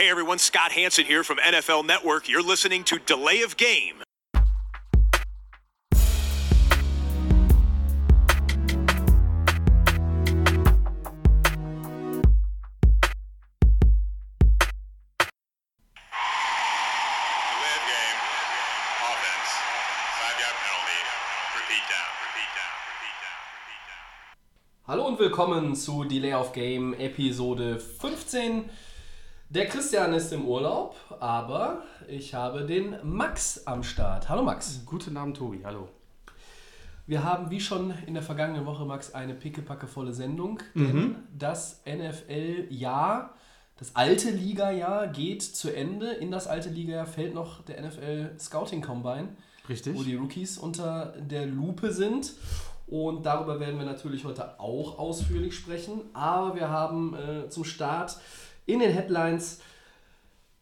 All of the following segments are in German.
Hey everyone, Scott Hanson here from NFL Network. You're listening to Delay of Game. Delay of game. Offense. Five yard penalty. Repeat down. Repeat down. Repeat down. Repeat down. Hallo und willkommen zu Delay of Game Episode 15. Der Christian ist im Urlaub, aber ich habe den Max am Start. Hallo Max. Guten Abend, Tobi. Hallo. Wir haben wie schon in der vergangenen Woche, Max, eine pickepackevolle Sendung. Denn das NFL-Jahr, das alte Liga-Jahr geht zu Ende. In das alte Liga-Jahr fällt noch der NFL Scouting Combine. Richtig. wo die Rookies unter der Lupe sind. Und darüber werden wir natürlich heute auch ausführlich sprechen. Aber wir haben äh, zum Start in den Headlines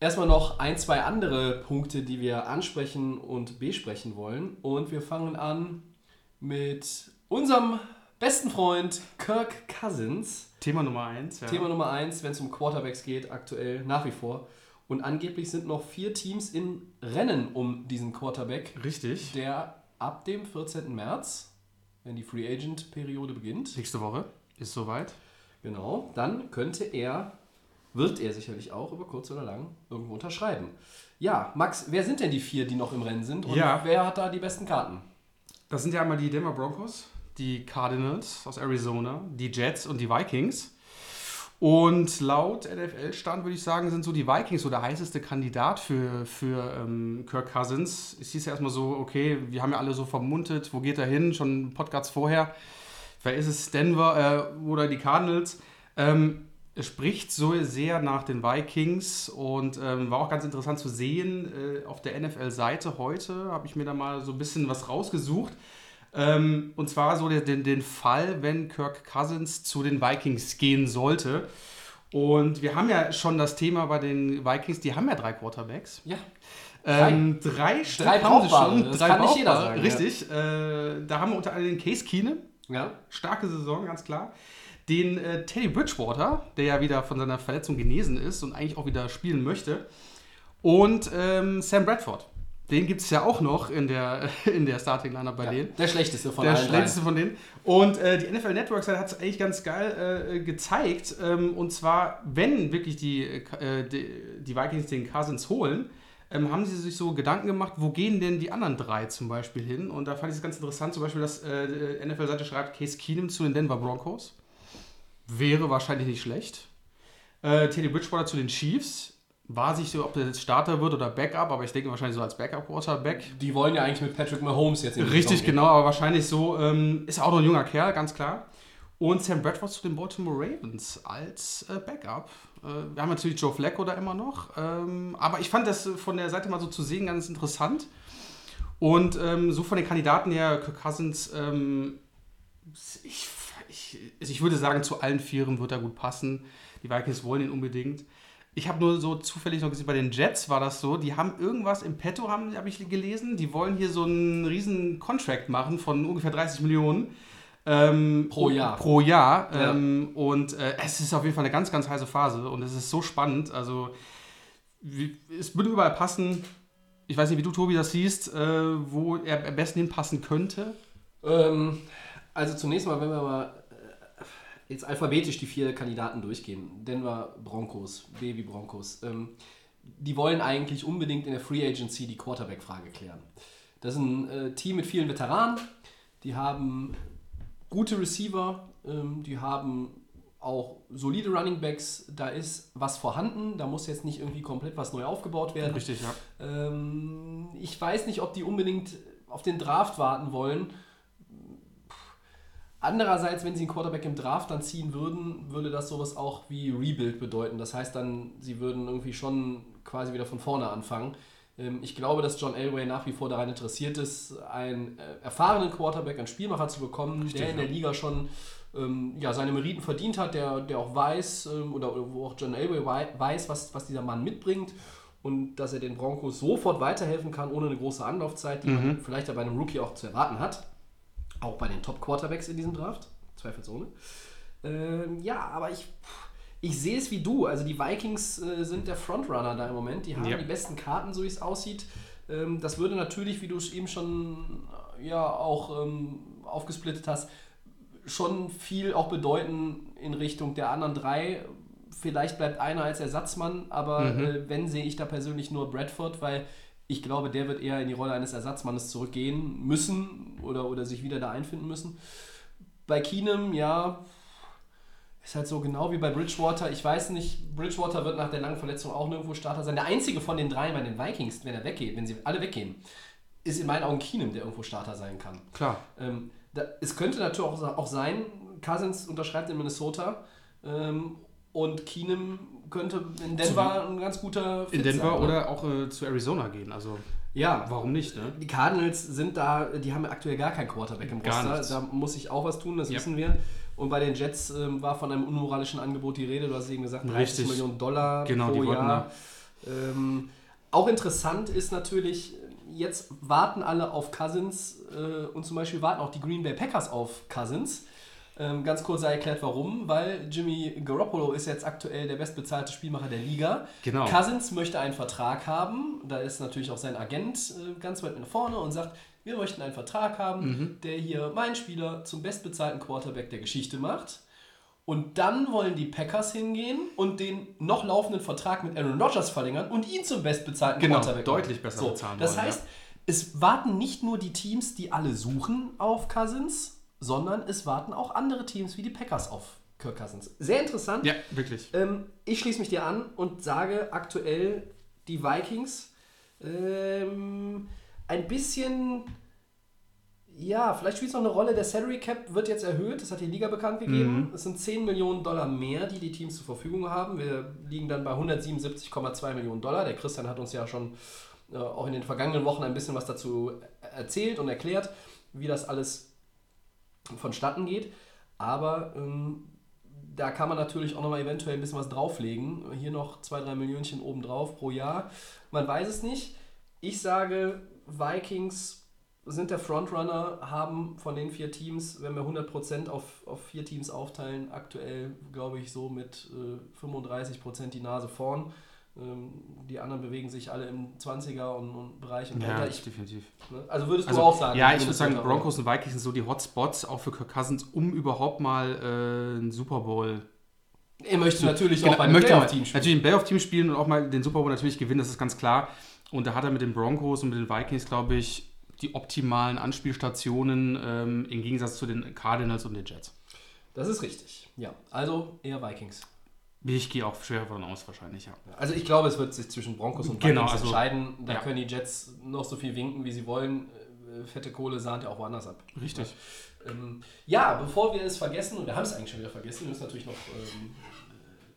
erstmal noch ein, zwei andere Punkte, die wir ansprechen und besprechen wollen. Und wir fangen an mit unserem besten Freund Kirk Cousins. Thema Nummer eins. Ja. Thema Nummer eins, wenn es um Quarterbacks geht, aktuell nach wie vor. Und angeblich sind noch vier Teams in Rennen um diesen Quarterback Richtig. der ab dem 14. März, wenn die Free Agent Periode beginnt, Nächste Woche ist soweit. genau, dann könnte er, wird er sicherlich auch über kurz oder lang irgendwo unterschreiben. Ja, Max, wer sind denn die vier, die noch im Rennen sind und Ja. wer hat da die besten Karten? Das sind ja einmal die Denver Broncos, die Cardinals aus Arizona, die Jets und die Vikings. Und laut NFL-Stand würde ich sagen, sind so die Vikings so der heißeste Kandidat für, für ähm, Kirk Cousins. Es hieß ja erstmal so, okay, wir haben ja alle so vermutet, wo geht er hin? Schon Podcasts vorher. Wer ist es? Denver äh, oder die Cardinals? Ähm, spricht so sehr nach den Vikings und ähm, war auch ganz interessant zu sehen. Äh, auf der NFL-Seite heute habe ich mir da mal so ein bisschen was rausgesucht. Ähm, und zwar so den, den, Fall, wenn Kirk Cousins zu den Vikings gehen sollte. Und wir haben ja schon das Thema bei den Vikings, die haben ja drei Quarterbacks. Ja, Ähm, drei Stück Drei haben sie brauchbare, schon. das drei kann nicht jeder sagen, Richtig. Äh, da haben wir unter anderem den Case Keenum, ja. starke Saison, ganz klar. Den äh, Teddy Bridgewater, der ja wieder von seiner Verletzung genesen ist und eigentlich auch wieder spielen möchte. Und ähm, Sam Bradford. Den gibt es ja auch noch in der, in der Starting Lineup bei denen. Der schlechteste von Der allen schlechteste von denen. Und äh, die NFL Network hat es eigentlich ganz geil äh, gezeigt. Ähm, und zwar, wenn wirklich die, äh, die, die Vikings den Cousins holen, ähm, haben sie sich so Gedanken gemacht, wo gehen denn die anderen drei zum Beispiel hin? Und da fand ich es ganz interessant, zum Beispiel, dass äh, die NFL-Seite schreibt, Case Keenum zu den Denver Broncos. Wäre wahrscheinlich nicht schlecht. Äh, Teddy Bridgewater zu den Chiefs. War sich so, ob der jetzt Starter wird oder Backup, aber ich denke wahrscheinlich so als Backup-Quarterback. Die wollen ja eigentlich mit Patrick Mahomes jetzt in die Richtig, genau, aber wahrscheinlich so. Ähm, ist auch noch ein junger Kerl, ganz klar. Und Sam Bradford zu den Baltimore Ravens als äh, Backup. Äh, wir haben natürlich Joe Flacco da immer noch. Ähm, aber ich fand das von der Seite mal so zu sehen ganz interessant. Und ähm, so von den Kandidaten her, Kirk Cousins, ähm, ich, ich, also ich würde sagen, zu allen Vieren wird er gut passen. Die Vikings wollen ihn unbedingt. Ich habe nur so zufällig noch gesehen, bei den Jets war das so, die haben irgendwas im Petto, habe hab ich gelesen. Die wollen hier so einen riesen Contract machen von ungefähr 30 Millionen. Ähm, Pro Jahr. Pro Jahr. Ja. Ähm, und äh, es ist auf jeden Fall eine ganz, ganz heiße Phase und es ist so spannend. Also, wie, es würde überall passen. Ich weiß nicht, wie du, Tobi, das siehst, äh, wo er am besten hinpassen könnte. Ähm, also zunächst mal, wenn wir mal jetzt alphabetisch die vier Kandidaten durchgehen. Denver Broncos, Baby Broncos. Ähm, die wollen eigentlich unbedingt in der Free Agency die Quarterback-Frage klären. Das ist ein äh, Team mit vielen Veteranen. Die haben gute Receiver, ähm, die haben auch solide Running Backs. Da ist was vorhanden. Da muss jetzt nicht irgendwie komplett was neu aufgebaut werden. Richtig, ja. Ähm, ich weiß nicht, ob die unbedingt auf den Draft warten wollen. Andererseits, wenn sie einen Quarterback im Draft dann ziehen würden, würde das sowas auch wie Rebuild bedeuten. Das heißt dann, sie würden irgendwie schon quasi wieder von vorne anfangen. Ähm, ich glaube, dass John Elway nach wie vor daran interessiert ist, einen äh, erfahrenen Quarterback, einen Spielmacher zu bekommen, Richtig, der in der. Liga schon ähm, ja, seine Meriten verdient hat, der, der auch weiß, ähm, oder, wo auch John Elway wei- weiß, was, was dieser Mann mitbringt und dass er den Broncos sofort weiterhelfen kann, ohne eine große Anlaufzeit, die man vielleicht ja bei einem Rookie auch zu erwarten hat. Auch bei den Top-Quarterbacks in diesem Draft, zweifelsohne. Ähm, ja, aber ich, ich sehe es wie du. Also die Vikings äh, sind der Frontrunner da im Moment. Die haben Ja. die besten Karten, so wie es aussieht. Ähm, das würde natürlich, wie du es eben schon äh, ja auch ähm, aufgesplittet hast, schon viel auch bedeuten in Richtung der anderen drei. Vielleicht bleibt einer als Ersatzmann, aber äh, wenn sehe ich da persönlich nur Bradford, weil ich glaube, der wird eher in die Rolle eines Ersatzmannes zurückgehen müssen oder, oder sich wieder da einfinden müssen. Bei Keenum, ja, ist halt so genau wie bei Bridgewater. Ich weiß nicht, Bridgewater wird nach der langen Verletzung auch nirgendwo Starter sein. Der einzige von den drei bei den Vikings, wenn er weggeht, wenn sie alle weggehen, ist in meinen Augen Keenum, der irgendwo Starter sein kann. Klar. Ähm, da, es könnte natürlich auch, auch sein, Cousins unterschreibt in Minnesota ähm, und Keenum könnte in Denver ein ganz guter In Fit Denver sein, ne? oder auch äh, zu Arizona gehen. Also Ja, warum nicht, ne? die Cardinals sind da, die haben aktuell gar keinen Quarterback im Gar Roster. nichts. Da muss ich auch was tun, das Ja. wissen wir. Und bei den Jets ähm, war von einem unmoralischen Angebot die Rede. Du hast eben gesagt, 30 Richtig. Millionen Dollar Genau, pro Jahr. Ähm, auch interessant ist natürlich, jetzt warten alle auf Cousins äh, und zum Beispiel warten auch die Green Bay Packers auf Cousins. Ähm, ganz kurz sei erklärt, warum. Weil Jimmy Garoppolo ist jetzt aktuell der bestbezahlte Spielmacher der Liga. Genau. Cousins möchte einen Vertrag haben. Da ist natürlich auch sein Agent äh, ganz weit nach vorne und sagt, wir möchten einen Vertrag haben, der hier meinen Spieler zum bestbezahlten Quarterback der Geschichte macht. Und dann wollen die Packers hingehen und den noch laufenden Vertrag mit Aaron Rodgers verlängern und ihn zum bestbezahlten Genau, Quarterback deutlich machen. besser so, bezahlen Das wollen, heißt, es warten nicht nur die Teams, die alle suchen auf Cousins, sondern es warten auch andere Teams wie die Packers auf Kirk Cousins. Sehr interessant. Ja, wirklich. Ähm, ich schließe mich dir an und sage aktuell die Vikings ähm, ein bisschen. Ja, vielleicht spielt es noch eine Rolle. Der Salary Cap wird jetzt erhöht. Das hat die Liga bekannt gegeben. Es sind 10 Millionen Dollar mehr, die die Teams zur Verfügung haben. Wir liegen dann bei 177,2 Millionen Dollar. Der Christian hat uns ja schon äh, auch in den vergangenen Wochen ein bisschen was dazu erzählt und erklärt, wie das alles vonstatten geht. Aber ähm, da kann man natürlich auch nochmal eventuell ein bisschen was drauflegen. Hier noch zwei, drei Millionchen obendrauf pro Jahr. Man weiß es nicht. Ich sage, Vikings sind der Frontrunner, haben von den vier Teams, wenn wir 100% auf, auf vier Teams aufteilen, aktuell, glaube ich, so mit äh, 35% die Nase vorn. Ähm, die anderen bewegen sich alle im 20er und, und Bereich und Ja. Ich, definitiv. ne? Also würdest Also, du auch sagen? ja, ich würde sagen, Broncos und Vikings sind so die Hotspots, auch für Kirk Cousins, um überhaupt mal äh, einen Super Bowl Er möchte natürlich Genau, auch bei einem möchte Playoff-Team spielen. natürlich ein Playoff-Team spielen und auch mal den Super Bowl natürlich gewinnen, das ist ganz klar. Und da hat er mit den Broncos und mit den Vikings, glaube ich, die optimalen Anspielstationen ähm, im Gegensatz zu den Cardinals und den Jets. Das ist richtig. Ja, also eher Vikings. Ich gehe auch schwer davon aus, wahrscheinlich, ja. Also ich glaube, es wird sich zwischen Broncos und Genau, Vikings also- entscheiden. Da ja. können die Jets noch so viel winken, wie sie wollen. Äh, Fette Kohle sahnt ja auch woanders ab. Richtig. Ähm, ja, bevor wir es vergessen, und wir haben es eigentlich schon wieder vergessen, wir müssen natürlich noch ähm,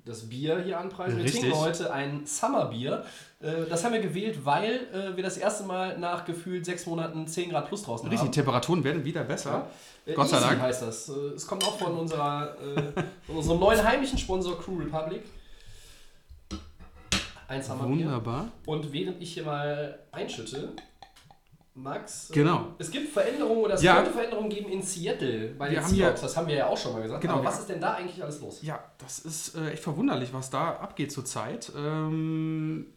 das Bier hier anpreisen. Wir Richtig. trinken heute ein Summerbier. Äh, das haben wir gewählt, weil äh, wir das erste Mal nach gefühlt sechs Monaten 10 Grad plus draußen Richtig, die haben. Temperaturen werden wieder besser. Äh, Gott sei Dank. heißt das. Äh, Es kommt auch von, unserer, äh, unserem neuen heimischen Sponsor Crew Republic. Ein Summerbier. Wunderbar. Und während ich hier mal einschütte, Max, äh, Genau. es gibt Veränderungen oder es Ja. könnte Veränderungen geben in Seattle bei Wir den haben Seahawks. ja- das haben wir ja auch schon mal gesagt. Genau, Aber wir- was ist denn da eigentlich alles los? Ja, das ist äh, echt verwunderlich, was da abgeht zurzeit. Ähm,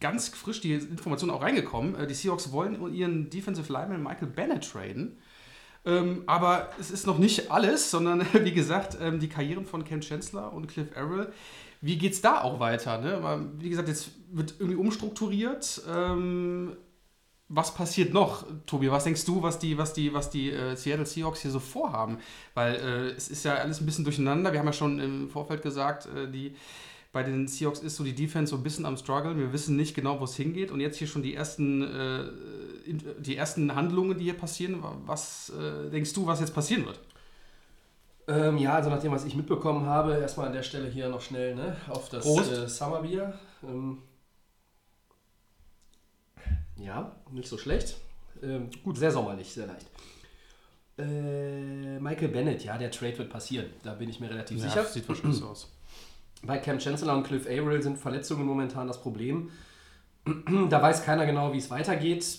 ganz frisch die Information auch reingekommen. Die Seahawks wollen ihren Defensive Lineman Michael Bennett traden. Ähm, aber es ist noch nicht alles, sondern wie gesagt, ähm, die Karrieren von Ken Chancellor und Cliff Arrell. Wie geht es da auch weiter? Ne? Wie gesagt, jetzt wird irgendwie umstrukturiert. Ähm, was passiert noch, Tobi? Was denkst du, was die, was die, was die äh, Seattle Seahawks hier so vorhaben? Weil äh, es ist ja alles ein bisschen durcheinander. Wir haben ja schon im Vorfeld gesagt, äh, die, bei den Seahawks ist so die Defense so ein bisschen am Struggle. Wir wissen nicht genau, wo es hingeht. Und jetzt hier schon die ersten, äh, die ersten Handlungen, die hier passieren. Was äh, denkst du, was jetzt passieren wird? Ähm, ja, also nach dem, was ich mitbekommen habe, erstmal an der Stelle hier noch schnell ne, auf das äh, Summerbier. Ähm, ja, nicht so schlecht. Ähm, gut, sehr sommerlich, sehr leicht. Äh, Michael Bennett, ja, der Trade wird passieren. Da bin ich mir relativ sicher. sieht wahrscheinlich so aus. Bei Cam Chancellor und Cliff Averill sind Verletzungen momentan das Problem. da weiß keiner genau, wie es weitergeht.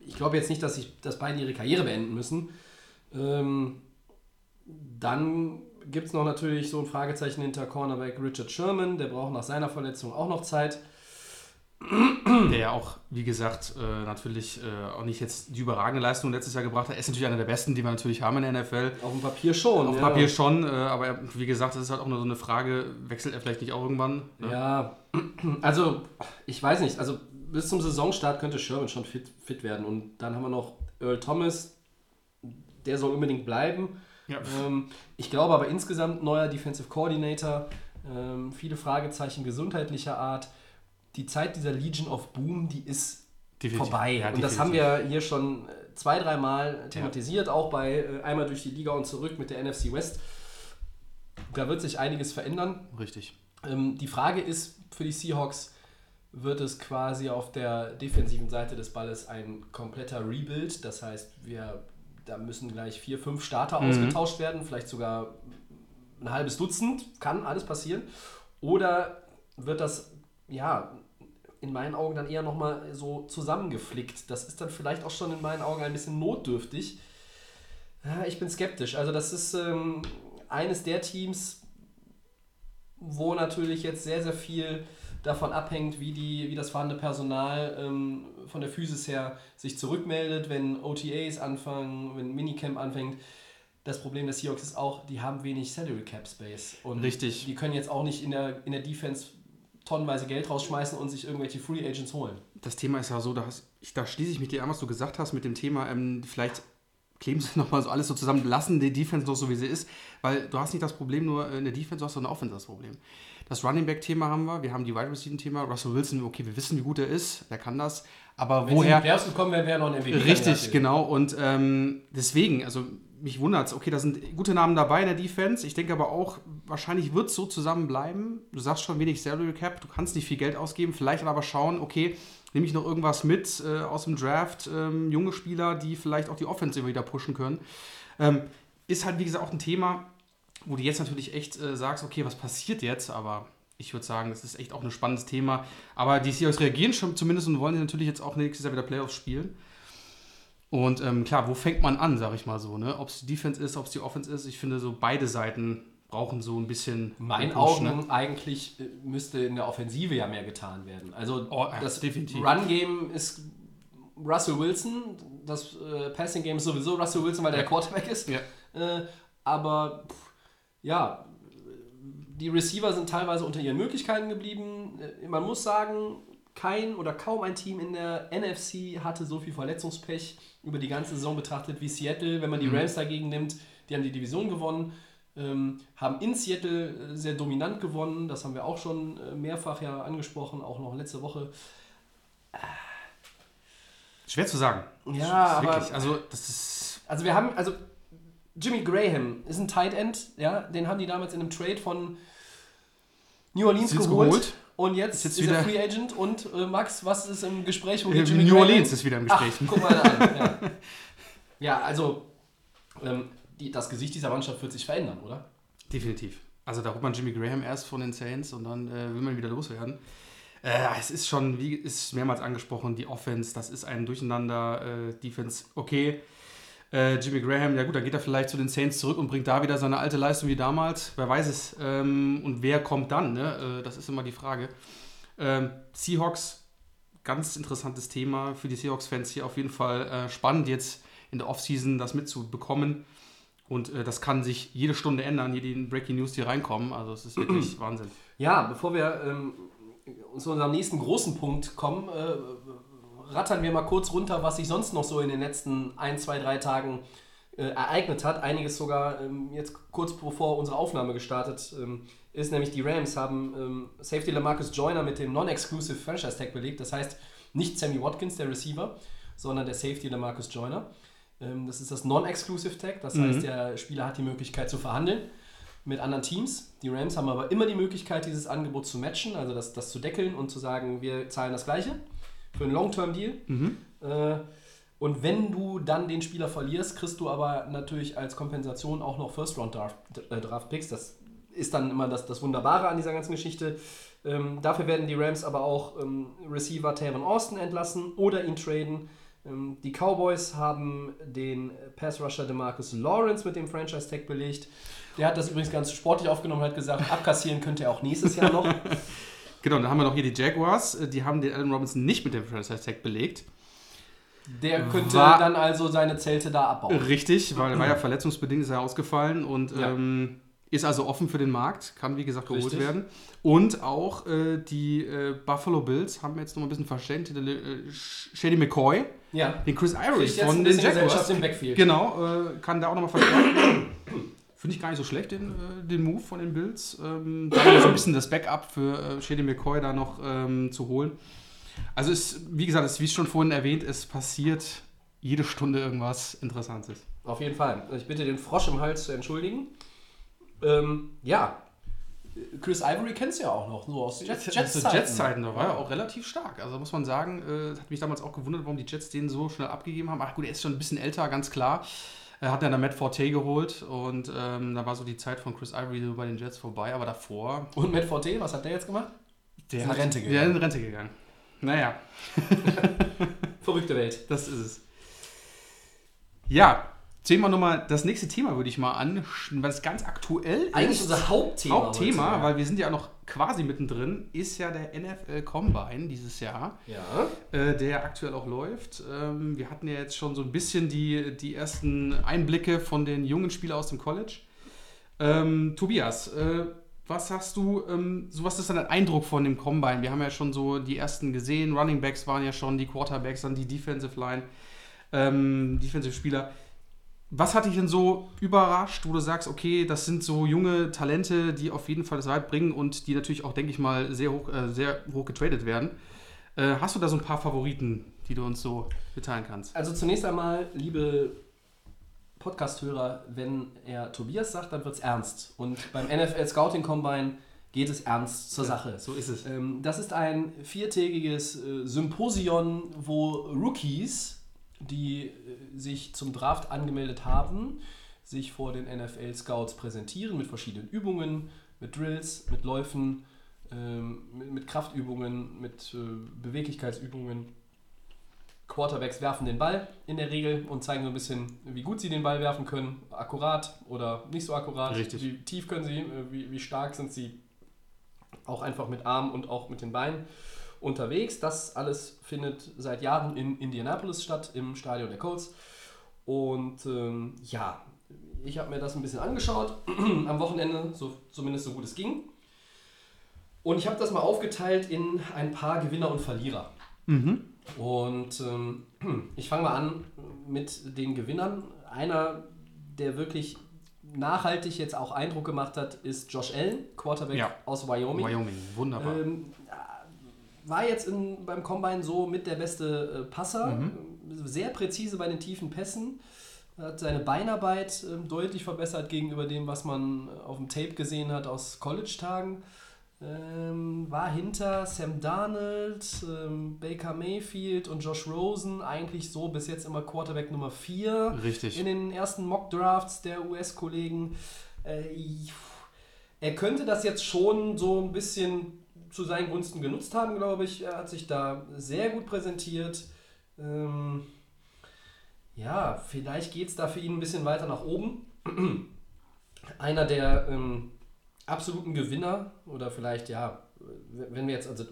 Ich glaube jetzt nicht, dass, ich, dass beide ihre Karriere beenden müssen. Ähm, dann gibt es noch natürlich so ein Fragezeichen hinter Cornerback Richard Sherman. Der braucht nach seiner Verletzung auch noch Zeit. Der ja auch, wie gesagt, äh, natürlich äh, auch nicht jetzt die überragende Leistung letztes Jahr gebracht hat. Er ist natürlich einer der besten, die wir natürlich haben in der NFL. Auf dem Papier schon. Auf ja. Papier schon, äh, aber er, wie gesagt, das ist halt auch nur so eine Frage, wechselt er vielleicht nicht auch irgendwann? Ne? Ja, also ich weiß nicht. Also bis zum Saisonstart könnte Sherman schon fit, fit werden. Und dann haben wir noch Earl Thomas. Der soll unbedingt bleiben. Ja. Ähm, ich glaube aber insgesamt neuer Defensive Coordinator. Ähm, viele Fragezeichen gesundheitlicher Art. Die Zeit dieser Legion of Boom, die ist Definitiv. vorbei. Ja, und das haben wir hier schon äh, zwei, dreimal thematisiert, auch bei äh, einmal durch die Liga und zurück mit der NFC West. Da wird sich einiges verändern. Richtig. Ähm, die Frage ist für die Seahawks, wird es quasi auf der defensiven Seite des Balles ein kompletter Rebuild? Das heißt, wir, da müssen gleich vier, fünf Starter ausgetauscht werden, vielleicht sogar ein halbes Dutzend, kann alles passieren. Oder wird das, ja, in meinen Augen dann eher nochmal so zusammengeflickt? Das ist dann vielleicht auch schon in meinen Augen ein bisschen notdürftig. Ja, ich bin skeptisch. Also das ist ähm, eines der Teams, wo natürlich jetzt sehr, sehr viel davon abhängt, wie, die, wie das vorhandene Personal ähm, von der Physis her sich zurückmeldet, wenn OTAs anfangen, wenn Minicamp anfängt. Das Problem der Seahawks ist auch, die haben wenig Salary Cap Space. Und Richtig. die können jetzt auch nicht in der, in der Defense tonnenweise Geld rausschmeißen und sich irgendwelche Free Agents holen. Das Thema ist ja so, da, da schließe ich mich dir an, was du gesagt hast mit dem Thema, ähm, vielleicht kleben sie nochmal so alles so zusammen, lassen die Defense noch so, wie sie ist, weil du hast nicht das Problem nur in der Defense, du hast so eine Offense das Problem. Das Running Back Thema haben wir, wir haben die Wide Receiver Thema, Russell Wilson, okay, wir wissen, wie gut er ist, der kann das, aber Wenn sie in woher... die Playoffs gekommen wären, wäre noch ein MVP. Richtig, genau. Und ähm, deswegen, also mich wundert es, okay, da sind gute Namen dabei in der Defense. Ich denke aber auch, wahrscheinlich wird es so zusammenbleiben. Du sagst schon wenig Salary Cap, du kannst nicht viel Geld ausgeben. Vielleicht aber schauen, okay, nehme ich noch irgendwas mit äh, aus dem Draft, ähm, junge Spieler, die vielleicht auch die Offense immer wieder pushen können. Ähm, ist halt, wie gesagt, auch ein Thema, wo du jetzt natürlich echt äh, sagst, okay, was passiert jetzt? Aber ich würde sagen, das ist echt auch ein spannendes Thema. Aber die Seahawks reagieren schon zumindest und wollen natürlich jetzt auch nächstes Jahr wieder Playoffs spielen. Und ähm, klar, wo fängt man an, sag ich mal so, ne? Ob es die Defense ist, ob es die Offense ist. Ich finde, so beide Seiten brauchen so ein bisschen. In meinen Push, Augen ne? eigentlich äh, müsste in der Offensive ja mehr getan werden. Also Oh, ja, das definitiv. Run-Game ist Russell Wilson, das äh, Passing-Game ist sowieso Russell Wilson, weil der. Quarterback ist. Ja. Äh, aber pff, ja, die Receiver sind teilweise unter ihren Möglichkeiten geblieben. Äh, Man muss sagen, kein oder kaum ein Team in der NFC hatte so viel Verletzungspech über die ganze Saison betrachtet wie Seattle. Wenn man die Mhm. Rams dagegen nimmt, die haben die Division gewonnen, ähm, haben in Seattle äh, sehr dominant gewonnen. Das haben wir auch schon äh, mehrfach ja angesprochen, auch noch letzte Woche. Schwer zu sagen. Ja, aber Wirklich. Also, das ist. Also wir haben, also Jimmy Graham ist ein Tight End, ja, den haben die damals in einem Trade von New Orleans geholt. geholt. Und jetzt Ist jetzt ist er wieder- Free Agent und äh, Max, was ist im Gespräch? Wo geht New Orleans ist wieder im Ach, Gespräch. guck mal an. Ja, ja also ähm, die, das Gesicht dieser Mannschaft wird sich verändern, oder? Definitiv. Also, da holt man Jimmy Graham erst von den Saints und dann äh, will man wieder loswerden. Äh, es ist schon, wie ist mehrmals angesprochen, die Offense, das ist ein Durcheinander. Äh, Defense, okay. Äh, Jimmy Graham, ja gut, dann geht er vielleicht zu den Saints zurück und bringt da wieder seine alte Leistung wie damals. Wer weiß es. Ähm, und wer kommt dann? Ne? Äh, das ist immer die Frage. Ähm, Seahawks, ganz interessantes Thema für die Seahawks-Fans hier auf jeden Fall äh, spannend jetzt in der Offseason das mitzubekommen. Und äh, das kann sich jede Stunde ändern, jede Breaking News, die reinkommen. Also es ist wirklich Wahnsinn. Ja, bevor wir ähm, zu unserem nächsten großen Punkt kommen, äh, rattern wir mal kurz runter, was sich sonst noch so in den letzten ein, zwei, drei Tagen äh, ereignet hat. Einiges sogar ähm, jetzt kurz bevor unsere Aufnahme gestartet ähm, ist, nämlich die Rams haben ähm, Safety Lamarcus Joyner mit dem Non-Exclusive Franchise Tag belegt. Das heißt nicht Sammy Watkins, der Receiver, sondern der Safety Lamarcus Joyner. Ähm, das ist das Non-Exclusive Tag, das heißt, der Spieler hat die Möglichkeit zu verhandeln mit anderen Teams. Die Rams haben aber immer die Möglichkeit, dieses Angebot zu matchen, also das, das zu deckeln und zu sagen, wir zahlen das Gleiche für einen Long-Term-Deal. Äh, und wenn du dann den Spieler verlierst, kriegst du aber natürlich als Kompensation auch noch First-Round-Draft-Picks. Das ist dann immer das, das Wunderbare an dieser ganzen Geschichte. Ähm, dafür werden die Rams aber auch ähm, Receiver Taron Austin entlassen oder ihn traden. Ähm, die Cowboys haben den Pass-Rusher DeMarcus Lawrence mit dem Franchise-Tag belegt. Der hat das übrigens ganz sportlich aufgenommen und hat gesagt, abkassieren könnte er auch nächstes Jahr noch. Genau, dann haben wir noch hier die Jaguars. Äh, Die haben den Allen Robinson nicht mit dem Franchise Tag belegt. Der könnte War- dann also seine Zelte da abbauen. Richtig, weil er war ja verletzungsbedingt ist er ausgefallen und Ja. ähm, ist also offen für den Markt, kann wie gesagt geholt Richtig. werden. Und auch äh, die äh, Buffalo Bills haben jetzt noch ein bisschen verständlich äh, Shady McCoy, Ja. den Chris jetzt von den Jaguars. Genau, äh, kann da auch nochmal verstärkt werden. Finde ich gar nicht so schlecht, den, äh, den Move von den Bills. Ähm, da so ein bisschen das Backup für äh, Shady McCoy da noch ähm, zu holen. Also ist, wie gesagt, ist, wie schon vorhin erwähnt, es passiert jede Stunde irgendwas Interessantes. Auf jeden Fall. Ich bitte den Frosch im Hals zu entschuldigen. Ähm, ja. Chris Ivory kennst du ja auch noch, so aus Jets, Jets, Jets-Zeiten. Jets-Zeiten, da war er auch relativ stark. Also muss man sagen, äh, hat mich damals auch gewundert, warum die Jets den so schnell abgegeben haben. Ach gut, er ist schon ein bisschen älter, ganz klar. Er hat dann der Matt Forte geholt und ähm, da war so die Zeit von Chris Ivory bei den Jets vorbei, aber davor, Und Matt Forte, was hat der jetzt gemacht? der Ist in hat, Rente Der gegangen. ist in Rente gegangen. Naja, Verrückte Welt. das ist es. Ja, zählen wir nochmal das nächste Thema, würde ich mal an, weil es ganz aktuell Eigentlich ist. unser Hauptthema. Hauptthema, heute, weil wir sind ja noch quasi mittendrin, ist ja der NFL Combine dieses Jahr. Ja. äh, der aktuell auch läuft. Ähm, wir hatten ja jetzt schon so ein bisschen die, die ersten Einblicke von den jungen Spielern aus dem College. Ähm, Tobias, äh, was hast du, ähm, so was ist dein Eindruck von dem Combine? Wir haben ja schon so die ersten gesehen, Running Backs waren ja schon, die Quarterbacks, dann die Defensive Line, ähm, Defensive Spieler. Was hat dich denn so überrascht, wo du sagst, okay, das sind so junge Talente, die auf jeden Fall das weit bringen und die natürlich auch, denke ich mal, sehr hoch, äh, sehr hoch getradet werden? Äh, hast du da so ein paar Favoriten, die du uns so mitteilen kannst? Also zunächst einmal, liebe Podcast-Hörer, wenn er Tobias sagt, dann wird es ernst. Und beim NFL Scouting Combine geht es ernst zur Sache. So ist es. Ähm, das ist ein viertägiges äh, Symposion, wo Rookies, die äh, sich zum Draft angemeldet haben, sich vor den NFL Scouts präsentieren mit verschiedenen Übungen, mit Drills, mit Läufen, ähm, mit, Kraftübungen, mit äh, Beweglichkeitsübungen. Quarterbacks werfen den Ball in der Regel und zeigen so ein bisschen, wie gut sie den Ball werfen können. Akkurat oder nicht so akkurat. Richtig. Wie tief können sie, äh, wie, wie stark sind sie auch einfach mit Armen und auch mit den Beinen unterwegs. Das alles findet seit Jahren in Indianapolis statt, im Stadion der Colts. Und ähm, ja, ich habe mir das ein bisschen angeschaut am Wochenende, so, zumindest so gut es ging. Und ich habe das mal aufgeteilt in ein paar Gewinner und Verlierer. Und ähm, ich fange mal an mit den Gewinnern. Einer, der wirklich nachhaltig jetzt auch Eindruck gemacht hat, ist Josh Allen, Quarterback Ja. aus Wyoming. Wyoming, wunderbar. Ähm, war jetzt in, beim Combine so mit der beste äh, Passer, Mhm. ähm, sehr präzise bei den tiefen Pässen, hat seine Beinarbeit ähm, deutlich verbessert gegenüber dem, was man äh, auf dem Tape gesehen hat aus College-Tagen. Ähm, war hinter Sam Darnold, ähm, Baker Mayfield und Josh Rosen eigentlich so bis jetzt immer Quarterback Nummer 4 Richtig. in den ersten Mock-Drafts der US-Kollegen. Äh, er könnte das jetzt schon so ein bisschen zu seinen Gunsten genutzt haben, glaube ich. Er hat sich da sehr gut präsentiert. Ähm, ja, vielleicht geht es da für ihn ein bisschen weiter nach oben. Einer der ähm, absoluten Gewinner oder vielleicht, ja, wenn wir jetzt also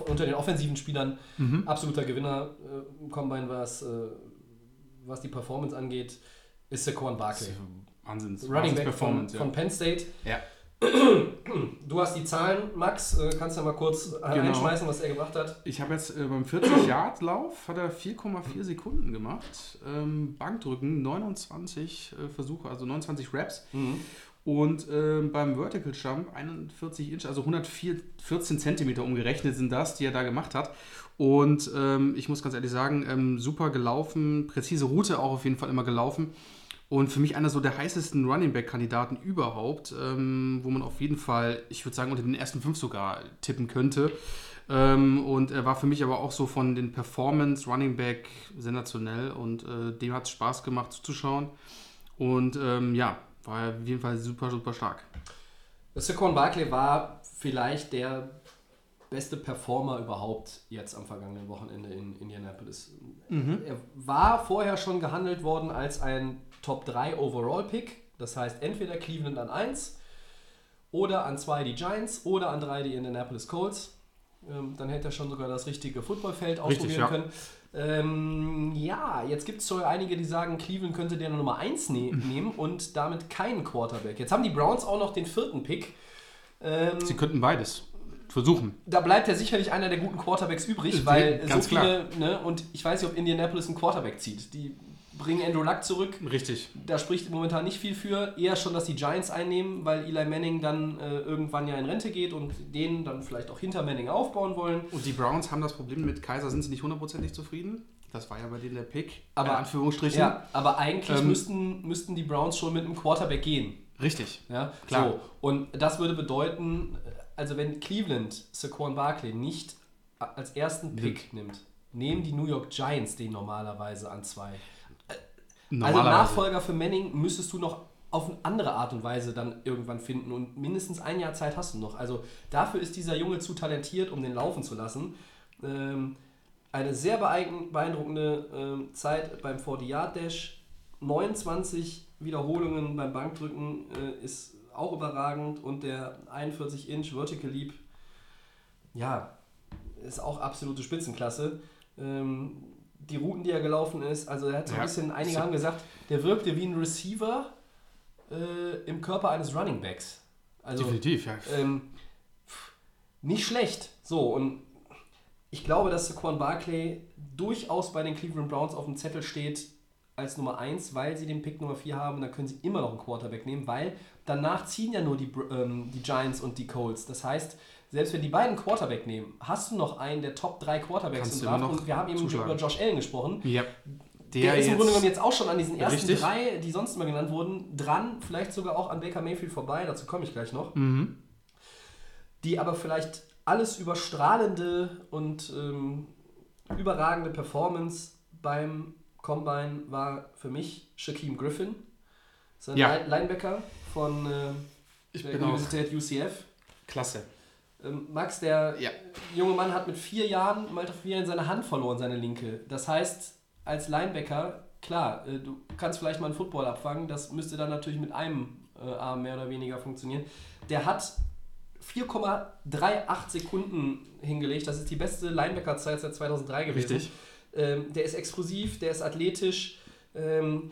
unter den offensiven Spielern absoluter Gewinner äh, im Combine, was, äh, was die Performance angeht, ist Saquon Barkley. Wahnsinns. Running Back von, Performance, von Penn State. ja. Du hast die Zahlen, Max. Äh, kannst du mal kurz äh, Genau. einschmeißen, was er gebracht hat? Ich habe jetzt äh, beim 40-Yard-Lauf hat er 4,4 Sekunden gemacht. Ähm, Bankdrücken 29 äh, Versuche, also 29 Reps. Und ähm, beim Vertical Jump 41 Inch, also 114 Zentimeter umgerechnet sind das, die er da gemacht hat. Und ähm, ich muss ganz ehrlich sagen, super gelaufen, präzise Route auch auf jeden Fall immer gelaufen. Und für mich einer so der heißesten Running Back-Kandidaten überhaupt, ähm, wo man auf jeden Fall, ich würde sagen, unter den ersten fünf sogar tippen könnte. Ähm, und er war für mich aber auch so von den Performance Running Back sensationell und äh, dem hat es Spaß gemacht zuzuschauen. Und ähm, ja, war er auf jeden Fall super, super stark. Saquon Barkley war vielleicht der beste Performer überhaupt jetzt am vergangenen Wochenende in Indianapolis. Er war vorher schon gehandelt worden als ein Top 3 Overall Pick Das heißt, entweder Cleveland an 1 oder an 2 die Giants oder an 3 die Indianapolis Colts. Ähm, dann hätte er schon sogar das richtige Footballfeld ausprobieren ja. können. Ähm, ja, jetzt gibt es so einige, die sagen, Cleveland könnte der Nummer 1 ne nehmen und damit keinen Quarterback. Jetzt haben die Browns auch noch den vierten Pick. Ähm, Sie könnten beides versuchen. da bleibt ja sicherlich einer der guten Quarterbacks übrig, weil so Ganz viele, ne, und ich weiß nicht, ob Indianapolis einen Quarterback zieht. Die bringen Andrew Luck zurück. Richtig. Da spricht momentan nicht viel für. Eher schon, dass die Giants einnehmen, weil Eli Manning dann äh, irgendwann ja in Rente geht und den dann vielleicht auch hinter Manning aufbauen wollen. Und die Browns haben das Problem mit Kaiser, sind sie nicht hundertprozentig zufrieden. Das war ja bei denen der Pick. Aber- in Anführungsstrichen. Ja, aber eigentlich Ähm, müssten, müssten die Browns schon mit einem Quarterback gehen. Richtig. Ja, Klar. So, und das würde bedeuten, also wenn Cleveland Saquon Barkley nicht als ersten Pick nimmt, nehmen die New York Giants den normalerweise an zwei. Also. Nachfolger für Manning müsstest du noch auf eine andere Art und Weise dann irgendwann finden und mindestens ein Jahr Zeit hast du noch. Also dafür ist dieser Junge zu talentiert, um den laufen zu lassen. Ähm, eine sehr beein- beeindruckende ähm, Zeit beim 40-Yard-Dash. 29 Wiederholungen beim Bankdrücken äh, ist auch überragend und der 41-Inch Vertical Leap, ja, ist auch absolute Spitzenklasse. Ähm, die Routen, die er gelaufen ist, also er hat so ein Ja. bisschen, einige So- haben gesagt, der wirkte wie ein Receiver äh, im Körper eines Running Backs. Also Definitiv, ja. ähm, nicht schlecht. So, und ich glaube, dass Saquon Barkley durchaus bei den Cleveland Browns auf dem Zettel steht als Nummer 1, weil sie den Pick Nummer 4 haben. Dann können sie immer noch einen Quarterback nehmen, weil danach ziehen ja nur die, ähm, die Giants und die Colts. Das heißt, selbst wenn die beiden Quarterback nehmen, hast du noch einen der Top 3 Quarterbacks Kannst im Draft. Und wir haben eben zuschlagen. über Josh Allen gesprochen. ja. Der, ist im Grunde genommen jetzt auch schon an diesen ersten Richtig. drei, die sonst immer genannt wurden, dran, vielleicht sogar auch an Baker Mayfield vorbei, dazu komme ich gleich noch. Mhm. Die aber vielleicht alles überstrahlende und ähm, überragende Performance beim Combine war für mich Shaquem Griffin, sein Ja. Line- Linebacker von äh, der Universität UCF. klasse. Ähm, Max, der Ja. junge Mann hat mit vier Jahren Malta in seine Hand verloren, seine linke. Das heißt, als Linebacker, klar, äh, du kannst vielleicht mal einen Football abfangen, das müsste dann natürlich mit einem äh, Arm mehr oder weniger funktionieren. Der hat 4,38 Sekunden hingelegt, das ist die beste Linebacker-Zeit seit 2003 gewesen. Richtig. Ähm, der ist explosiv, der ist athletisch, ähm,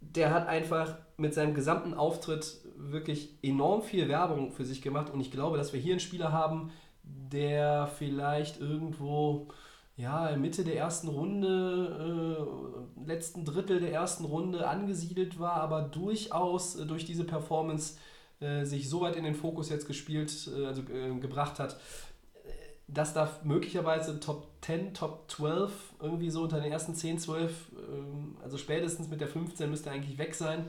der hat einfach mit seinem gesamten Auftritt wirklich enorm viel Werbung für sich gemacht und ich glaube, dass wir hier einen Spieler haben, der vielleicht irgendwo ja, Mitte der ersten Runde, äh, letzten Drittel der ersten Runde angesiedelt war, aber durchaus äh, durch diese Performance äh, sich so weit in den Fokus jetzt gespielt, äh, also äh, gebracht hat, dass da möglicherweise Top 10, Top 12, irgendwie so unter den ersten 10, 12, ähm, also spätestens mit der 15 müsste eigentlich weg sein.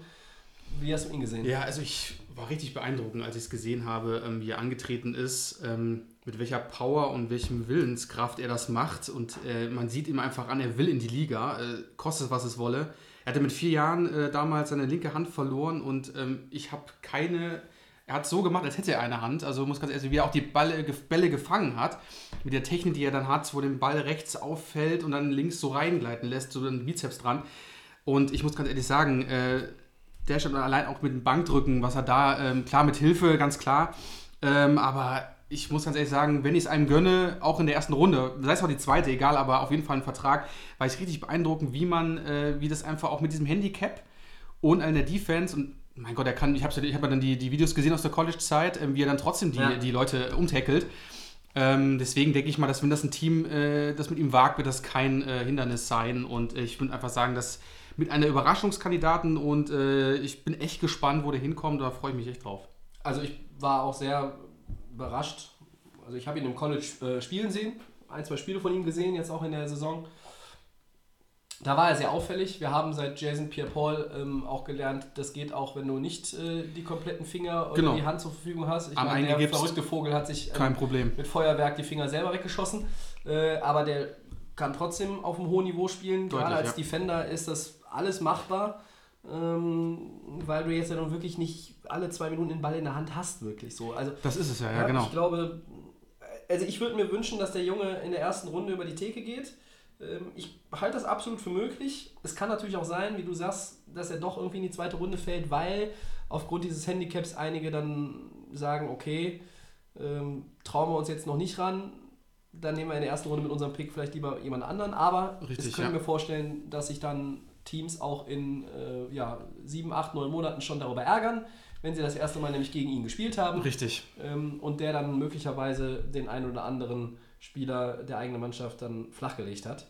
Wie hast du ihn gesehen? Ja, also ich war richtig beeindruckend, als ich es gesehen habe, ähm, wie er angetreten ist, ähm, mit welcher Power und welchem Willenskraft er das macht. Und äh, man sieht ihm einfach an, er will in die Liga, äh, kostet was es wolle. Er hatte mit vier Jahren äh, damals seine linke Hand verloren und ähm, ich habe keine. Er hat so gemacht, als hätte er eine Hand. Also muss ganz ehrlich, wie er auch die Balle, Bälle gefangen hat, mit der Technik, die er dann hat, wo den Ball rechts auffällt und dann links so reingleiten lässt, so den Bizeps dran. Und ich muss ganz ehrlich sagen, äh, der stand allein auch mit dem Bankdrücken, was er da, ähm, klar mit Hilfe, ganz klar. Ähm, aber ich muss ganz ehrlich sagen, wenn ich es einem gönne, auch in der ersten Runde, sei es auch die zweite, egal, aber auf jeden Fall ein Vertrag, war ich richtig beeindruckend, wie man, äh, wie das einfach auch mit diesem Handicap und in der Defense und mein Gott, er kann, ich habe ich hab dann die, die Videos gesehen aus der College-Zeit, ähm, wie er dann trotzdem die, Ja. die Leute umtackelt. Ähm, deswegen denke ich mal, dass wenn das ein Team, äh, das mit ihm wagt, wird das kein äh, Hindernis sein. Und äh, ich würde einfach sagen, dass mit einer Überraschungskandidaten und äh, ich bin echt gespannt, wo der hinkommt. Da freue ich mich echt drauf. Also ich war auch sehr überrascht. Also ich habe ihn im College äh, spielen sehen, ein, zwei Spiele von ihm gesehen, jetzt auch in der Saison. Da war er sehr auffällig. Wir haben seit Jason Pierre-Paul ähm, auch gelernt, das geht auch, wenn du nicht äh, die kompletten Finger oder Genau. die Hand zur Verfügung hast. Ich Am meine, der verrückte Vogel hat sich ähm, mit Feuerwerk die Finger selber weggeschossen. Äh, aber der kann trotzdem auf einem hohen Niveau spielen. Deutlich, Gerade als ja. Defender ist das alles machbar, ähm, weil du jetzt ja nun wirklich nicht alle zwei Minuten den Ball in der Hand hast, wirklich so. Also Das ist es ja, ja, ja, genau. ich glaube, also ich würde mir wünschen, dass der Junge in der ersten Runde über die Theke geht. Ähm, ich halte das absolut für möglich. Es kann natürlich auch sein, wie du sagst, dass er doch irgendwie in die zweite Runde fällt, weil aufgrund dieses Handicaps einige dann sagen, okay, ähm, trauen wir uns jetzt noch nicht ran, dann nehmen wir in der ersten Runde mit unserem Pick vielleicht lieber jemand anderen. Aber Richtig, ich könnte ja. mir vorstellen, dass sich dann Teams auch in äh, ja, sieben, acht, neun Monaten schon darüber ärgern, wenn sie das erste Mal nämlich gegen ihn gespielt haben. Richtig. Ähm, und der dann möglicherweise den einen oder anderen Spieler der eigenen Mannschaft dann flachgelegt hat.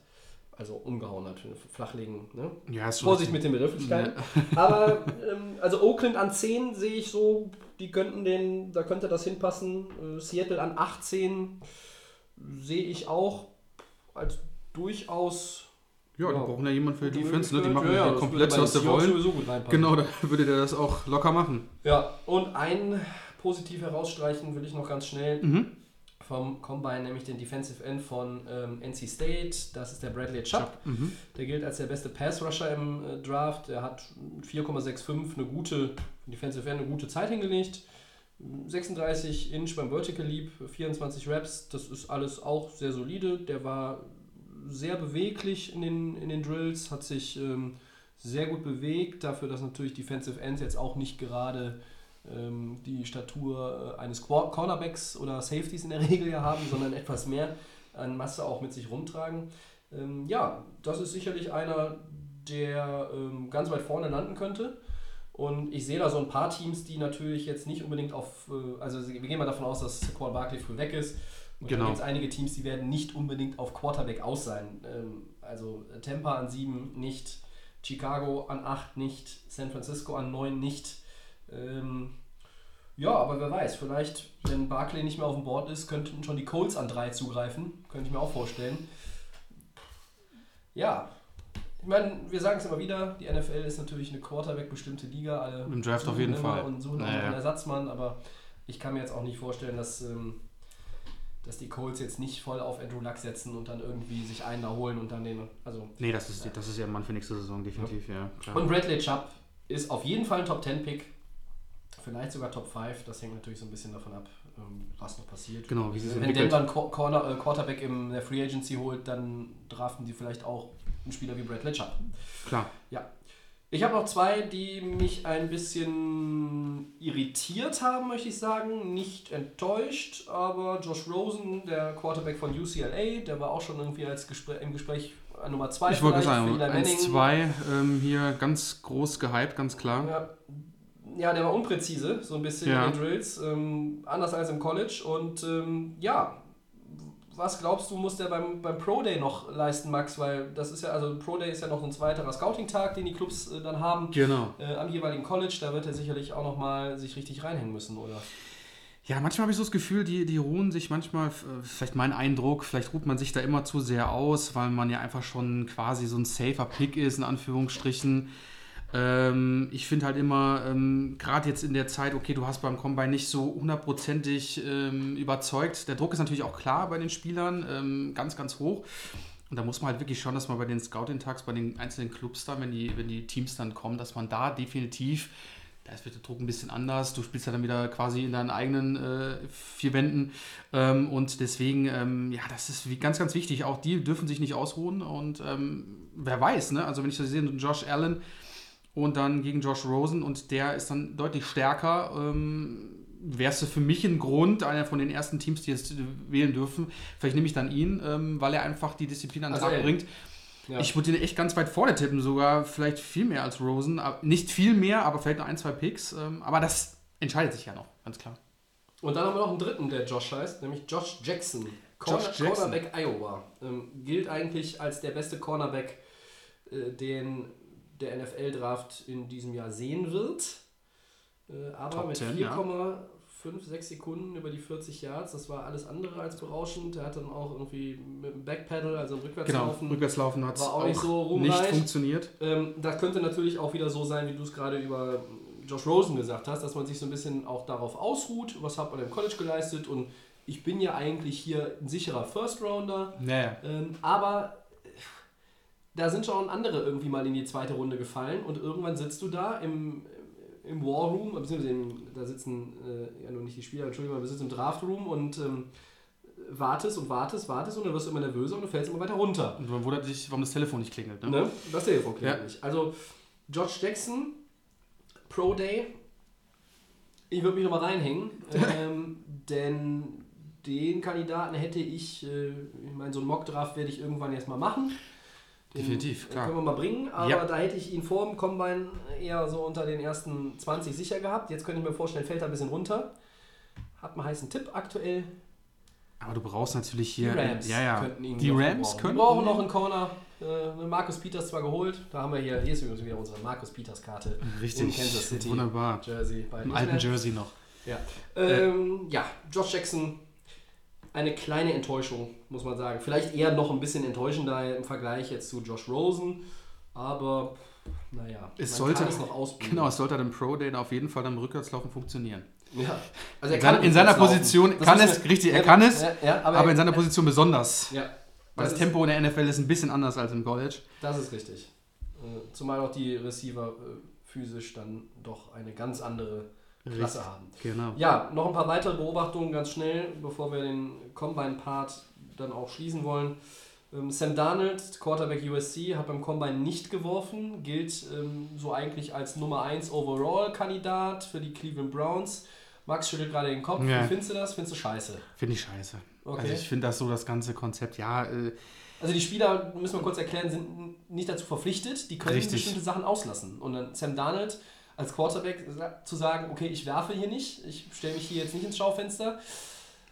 Also umgehauen hat. Flachlegen, ne? Ja, Vorsicht mit den Begrifflichkeiten. Aber ähm, also Oakland an 10 sehe ich so, die könnten den, da könnte das hinpassen. Äh, Seattle an 18 sehe ich auch als durchaus. Ja, die Ja. brauchen ja jemanden für die Defense, ne? die machen ja, das komplett, was sie wollen. sowieso gut reinpassen. Genau, da würde der das auch locker machen. Ja, und ein positiv herausstreichen will ich noch ganz schnell Mhm. vom Combine, nämlich den Defensive End von ähm, NC State. Das ist der Bradley Chubb. Mhm. Der gilt als der beste Pass-Rusher im äh, Draft. Er hat 4,65, eine gute Defensive End, eine gute Zeit hingelegt. 36 Inch beim Vertical Leap, 24 Reps, das ist alles auch sehr solide. Der war sehr beweglich in den, in den Drills, hat sich ähm, sehr gut bewegt, dafür, dass natürlich Defensive Ends jetzt auch nicht gerade ähm, die Statur äh, eines Cornerbacks oder Safeties in der Regel ja haben, sondern etwas mehr an Masse auch mit sich rumtragen. Ähm, ja, das ist sicherlich einer, der ähm, ganz weit vorne landen könnte. Und ich sehe da so ein paar Teams, die natürlich jetzt nicht unbedingt auf, äh, also wir gehen mal davon aus, dass Quan Barkley früh weg ist. Und Genau. dann gibt es einige Teams, die werden nicht unbedingt auf Quarterback aus sein. Ähm, also Tampa an 7 nicht, Chicago an 8 nicht, San Francisco an 9 nicht. Ähm, ja, aber wer weiß, vielleicht, wenn Barkley nicht mehr auf dem Board ist, könnten schon die Colts an 3 zugreifen. Könnte ich mir auch vorstellen. Ja, ich meine, wir sagen es immer wieder, die NFL ist natürlich eine Quarterback-bestimmte Liga. Alle Im Draft auf jeden Fall. Und suchen auch Naja. noch einen Ersatzmann, aber ich kann mir jetzt auch nicht vorstellen, dass, ähm, dass die Colts jetzt nicht voll auf Andrew Luck setzen und dann irgendwie sich einen da holen und dann den. Also. Nee, das ist, das ist ja Mann für nächste Saison, definitiv, ja. klar. Und Bradley Chubb ist auf jeden Fall ein Top 10 Pick. Vielleicht sogar Top 5. Das hängt natürlich so ein bisschen davon ab, ähm, was noch passiert. Genau, wie sie sich Wenn. Denver einen Qu- Corner, äh, Quarterback in der Free Agency holt, dann draften die vielleicht auch einen Spieler wie Bradley Chubb. Klar. Ja. Ich habe noch zwei, die mich ein bisschen irritiert haben, möchte ich sagen. Nicht enttäuscht, aber Josh Rosen, der Quarterback von UCLA, der war auch schon irgendwie als Gespräch, im Gespräch an Nummer 2 Ich wollte sagen, 1-2 ähm, hier ganz groß gehypt, ganz klar. Ja, ja, der war unpräzise, so ein bisschen Ja. in den Drills, ähm, anders als im College. Und ähm, ja, was glaubst du, muss der beim, beim Pro Day noch leisten, Max? Weil das ist ja, also Pro Day ist ja noch ein zweiterer Scouting-Tag, den die Clubs äh, dann haben. Genau. Äh, am jeweiligen College, da wird er sicherlich auch nochmal sich richtig reinhängen müssen, oder? Ja, manchmal habe ich so das Gefühl, die, die ruhen sich manchmal, vielleicht mein Eindruck, vielleicht ruht man sich da immer zu sehr aus, weil man ja einfach schon quasi so ein safer Pick ist, in Anführungsstrichen. Ähm, ich finde halt immer, ähm, gerade jetzt in der Zeit, okay, du hast beim Combine nicht so hundertprozentig ähm, überzeugt. Der Druck ist natürlich auch klar bei den Spielern, ähm, ganz, ganz hoch. Und da muss man halt wirklich schauen, dass man bei den Scouting-Tags, bei den einzelnen Clubs dann, wenn die, wenn die Teams dann kommen, dass man da definitiv da ist der Druck ein bisschen anders. Du spielst ja dann wieder quasi in deinen eigenen äh, vier Wänden. Ähm, und deswegen, ähm, ja, das ist ganz, ganz wichtig. Auch die dürfen sich nicht ausruhen. Und wer weiß, ne? Also wenn ich so sehe, Josh Allen und dann gegen Josh Rosen und der ist dann deutlich stärker, ähm, wärst du für mich ein Grund, einer von den ersten Teams, die jetzt äh, wählen dürfen. Vielleicht nehme ich dann ihn, ähm, weil er einfach die Disziplin an den Also Tag bringt. Ja. Ich würde ihn echt ganz weit vorne tippen, sogar vielleicht viel mehr als Rosen. Nicht viel mehr, aber vielleicht nur ein, zwei Picks. Ähm, Aber das entscheidet sich ja noch, ganz klar. Und dann haben wir noch einen dritten, der Josh heißt, nämlich Josh Jackson. Corner, Josh Jackson. Cornerback Iowa. Ähm, gilt eigentlich als der beste Cornerback, äh, den der NFL-Draft in diesem Jahr sehen wird. Äh, aber Top mit 10, ja. 4,5, 6 Sekunden über die 40 Yards, das war alles andere als berauschend. Er hat dann auch irgendwie mit dem Backpedal, also Genau, Rückwärtslaufen, Rückwärtslaufen hat war auch nicht so ruhmreich. nicht funktioniert. Ähm, das könnte natürlich auch wieder so sein, wie du es gerade über Josh Rosen gesagt hast, dass man sich so ein bisschen auch darauf ausruht, was hat man im College geleistet und ich bin ja eigentlich hier ein sicherer First Rounder, Naja, ähm, aber da sind schon andere irgendwie mal in die zweite Runde gefallen und irgendwann sitzt du da im, im War Room, beziehungsweise im, da sitzen äh, ja nur nicht die Spieler, Entschuldigung, wir sitzen im Draft Room und ähm, wartest und wartest, wartest und dann wirst du immer nervöser und du fällst immer weiter runter. Und man wundert sich, warum das Telefon nicht klingelt. Ne? Ne? Das Telefon klingelt Ja. nicht. Also, George Jackson, Pro Day. Ich würde mich nochmal reinhängen, ähm, denn den Kandidaten hätte ich, äh, ich meine, so einen Mockdraft werde ich irgendwann jetzt mal machen. Definitiv, klar. Können wir mal bringen, aber Ja. da hätte ich ihn vor dem Combine eher so unter den ersten 20 sicher gehabt. Jetzt könnte ich mir vorstellen, fällt er ein bisschen runter. Hat einen heißen Tipp aktuell. Aber du brauchst natürlich Die hier. Rams ja, ja. könnten ihn die Rams gebrauchen. können. Wir brauchen noch einen Corner. Äh, Markus Peters zwar geholt, da haben wir hier, hier ist übrigens wieder unsere Markus Peters Karte. Richtig. In Kansas City. Wunderbar. Jersey. Im alten Jersey noch. Ja. Ähm, ja, Josh Jackson, eine kleine Enttäuschung, muss man sagen. Vielleicht eher noch ein bisschen enttäuschender im Vergleich jetzt zu Josh Rosen, aber naja, Es sollte, kann es noch ausbilden. genau, es sollte dann Pro Day auf jeden Fall dann Rückwärtslaufen funktionieren. Ja. Also In seiner- in seiner. Position Das kann es, wir- richtig, er ja, kann es, ja, aber, aber in seiner Position besonders. ja, Weil das ist- Tempo in der NFL ist ein bisschen anders als im College. Das ist richtig. Äh, Zumal auch die Receiver äh, physisch dann doch eine ganz andere Klasse Richtig. haben. Genau. Ja, noch ein paar weitere Beobachtungen ganz schnell, bevor wir den Combine-Part dann auch schließen wollen. Ähm, Sam Darnold, Quarterback USC, hat beim Combine nicht geworfen, gilt ähm, so eigentlich als Nummer 1 Overall-Kandidat für die Cleveland Browns. Max schüttelt gerade den Kopf. Ja. Wie findest du das? Findest du scheiße? Finde ich scheiße. Okay. Also ich finde das so das ganze Konzept, ja, äh, Also die Spieler, müssen wir kurz erklären, sind nicht dazu verpflichtet, die können Richtig. bestimmte Sachen auslassen. Und dann Sam Darnold als Quarterback zu sagen, okay, ich werfe hier nicht, ich stelle mich hier jetzt nicht ins Schaufenster.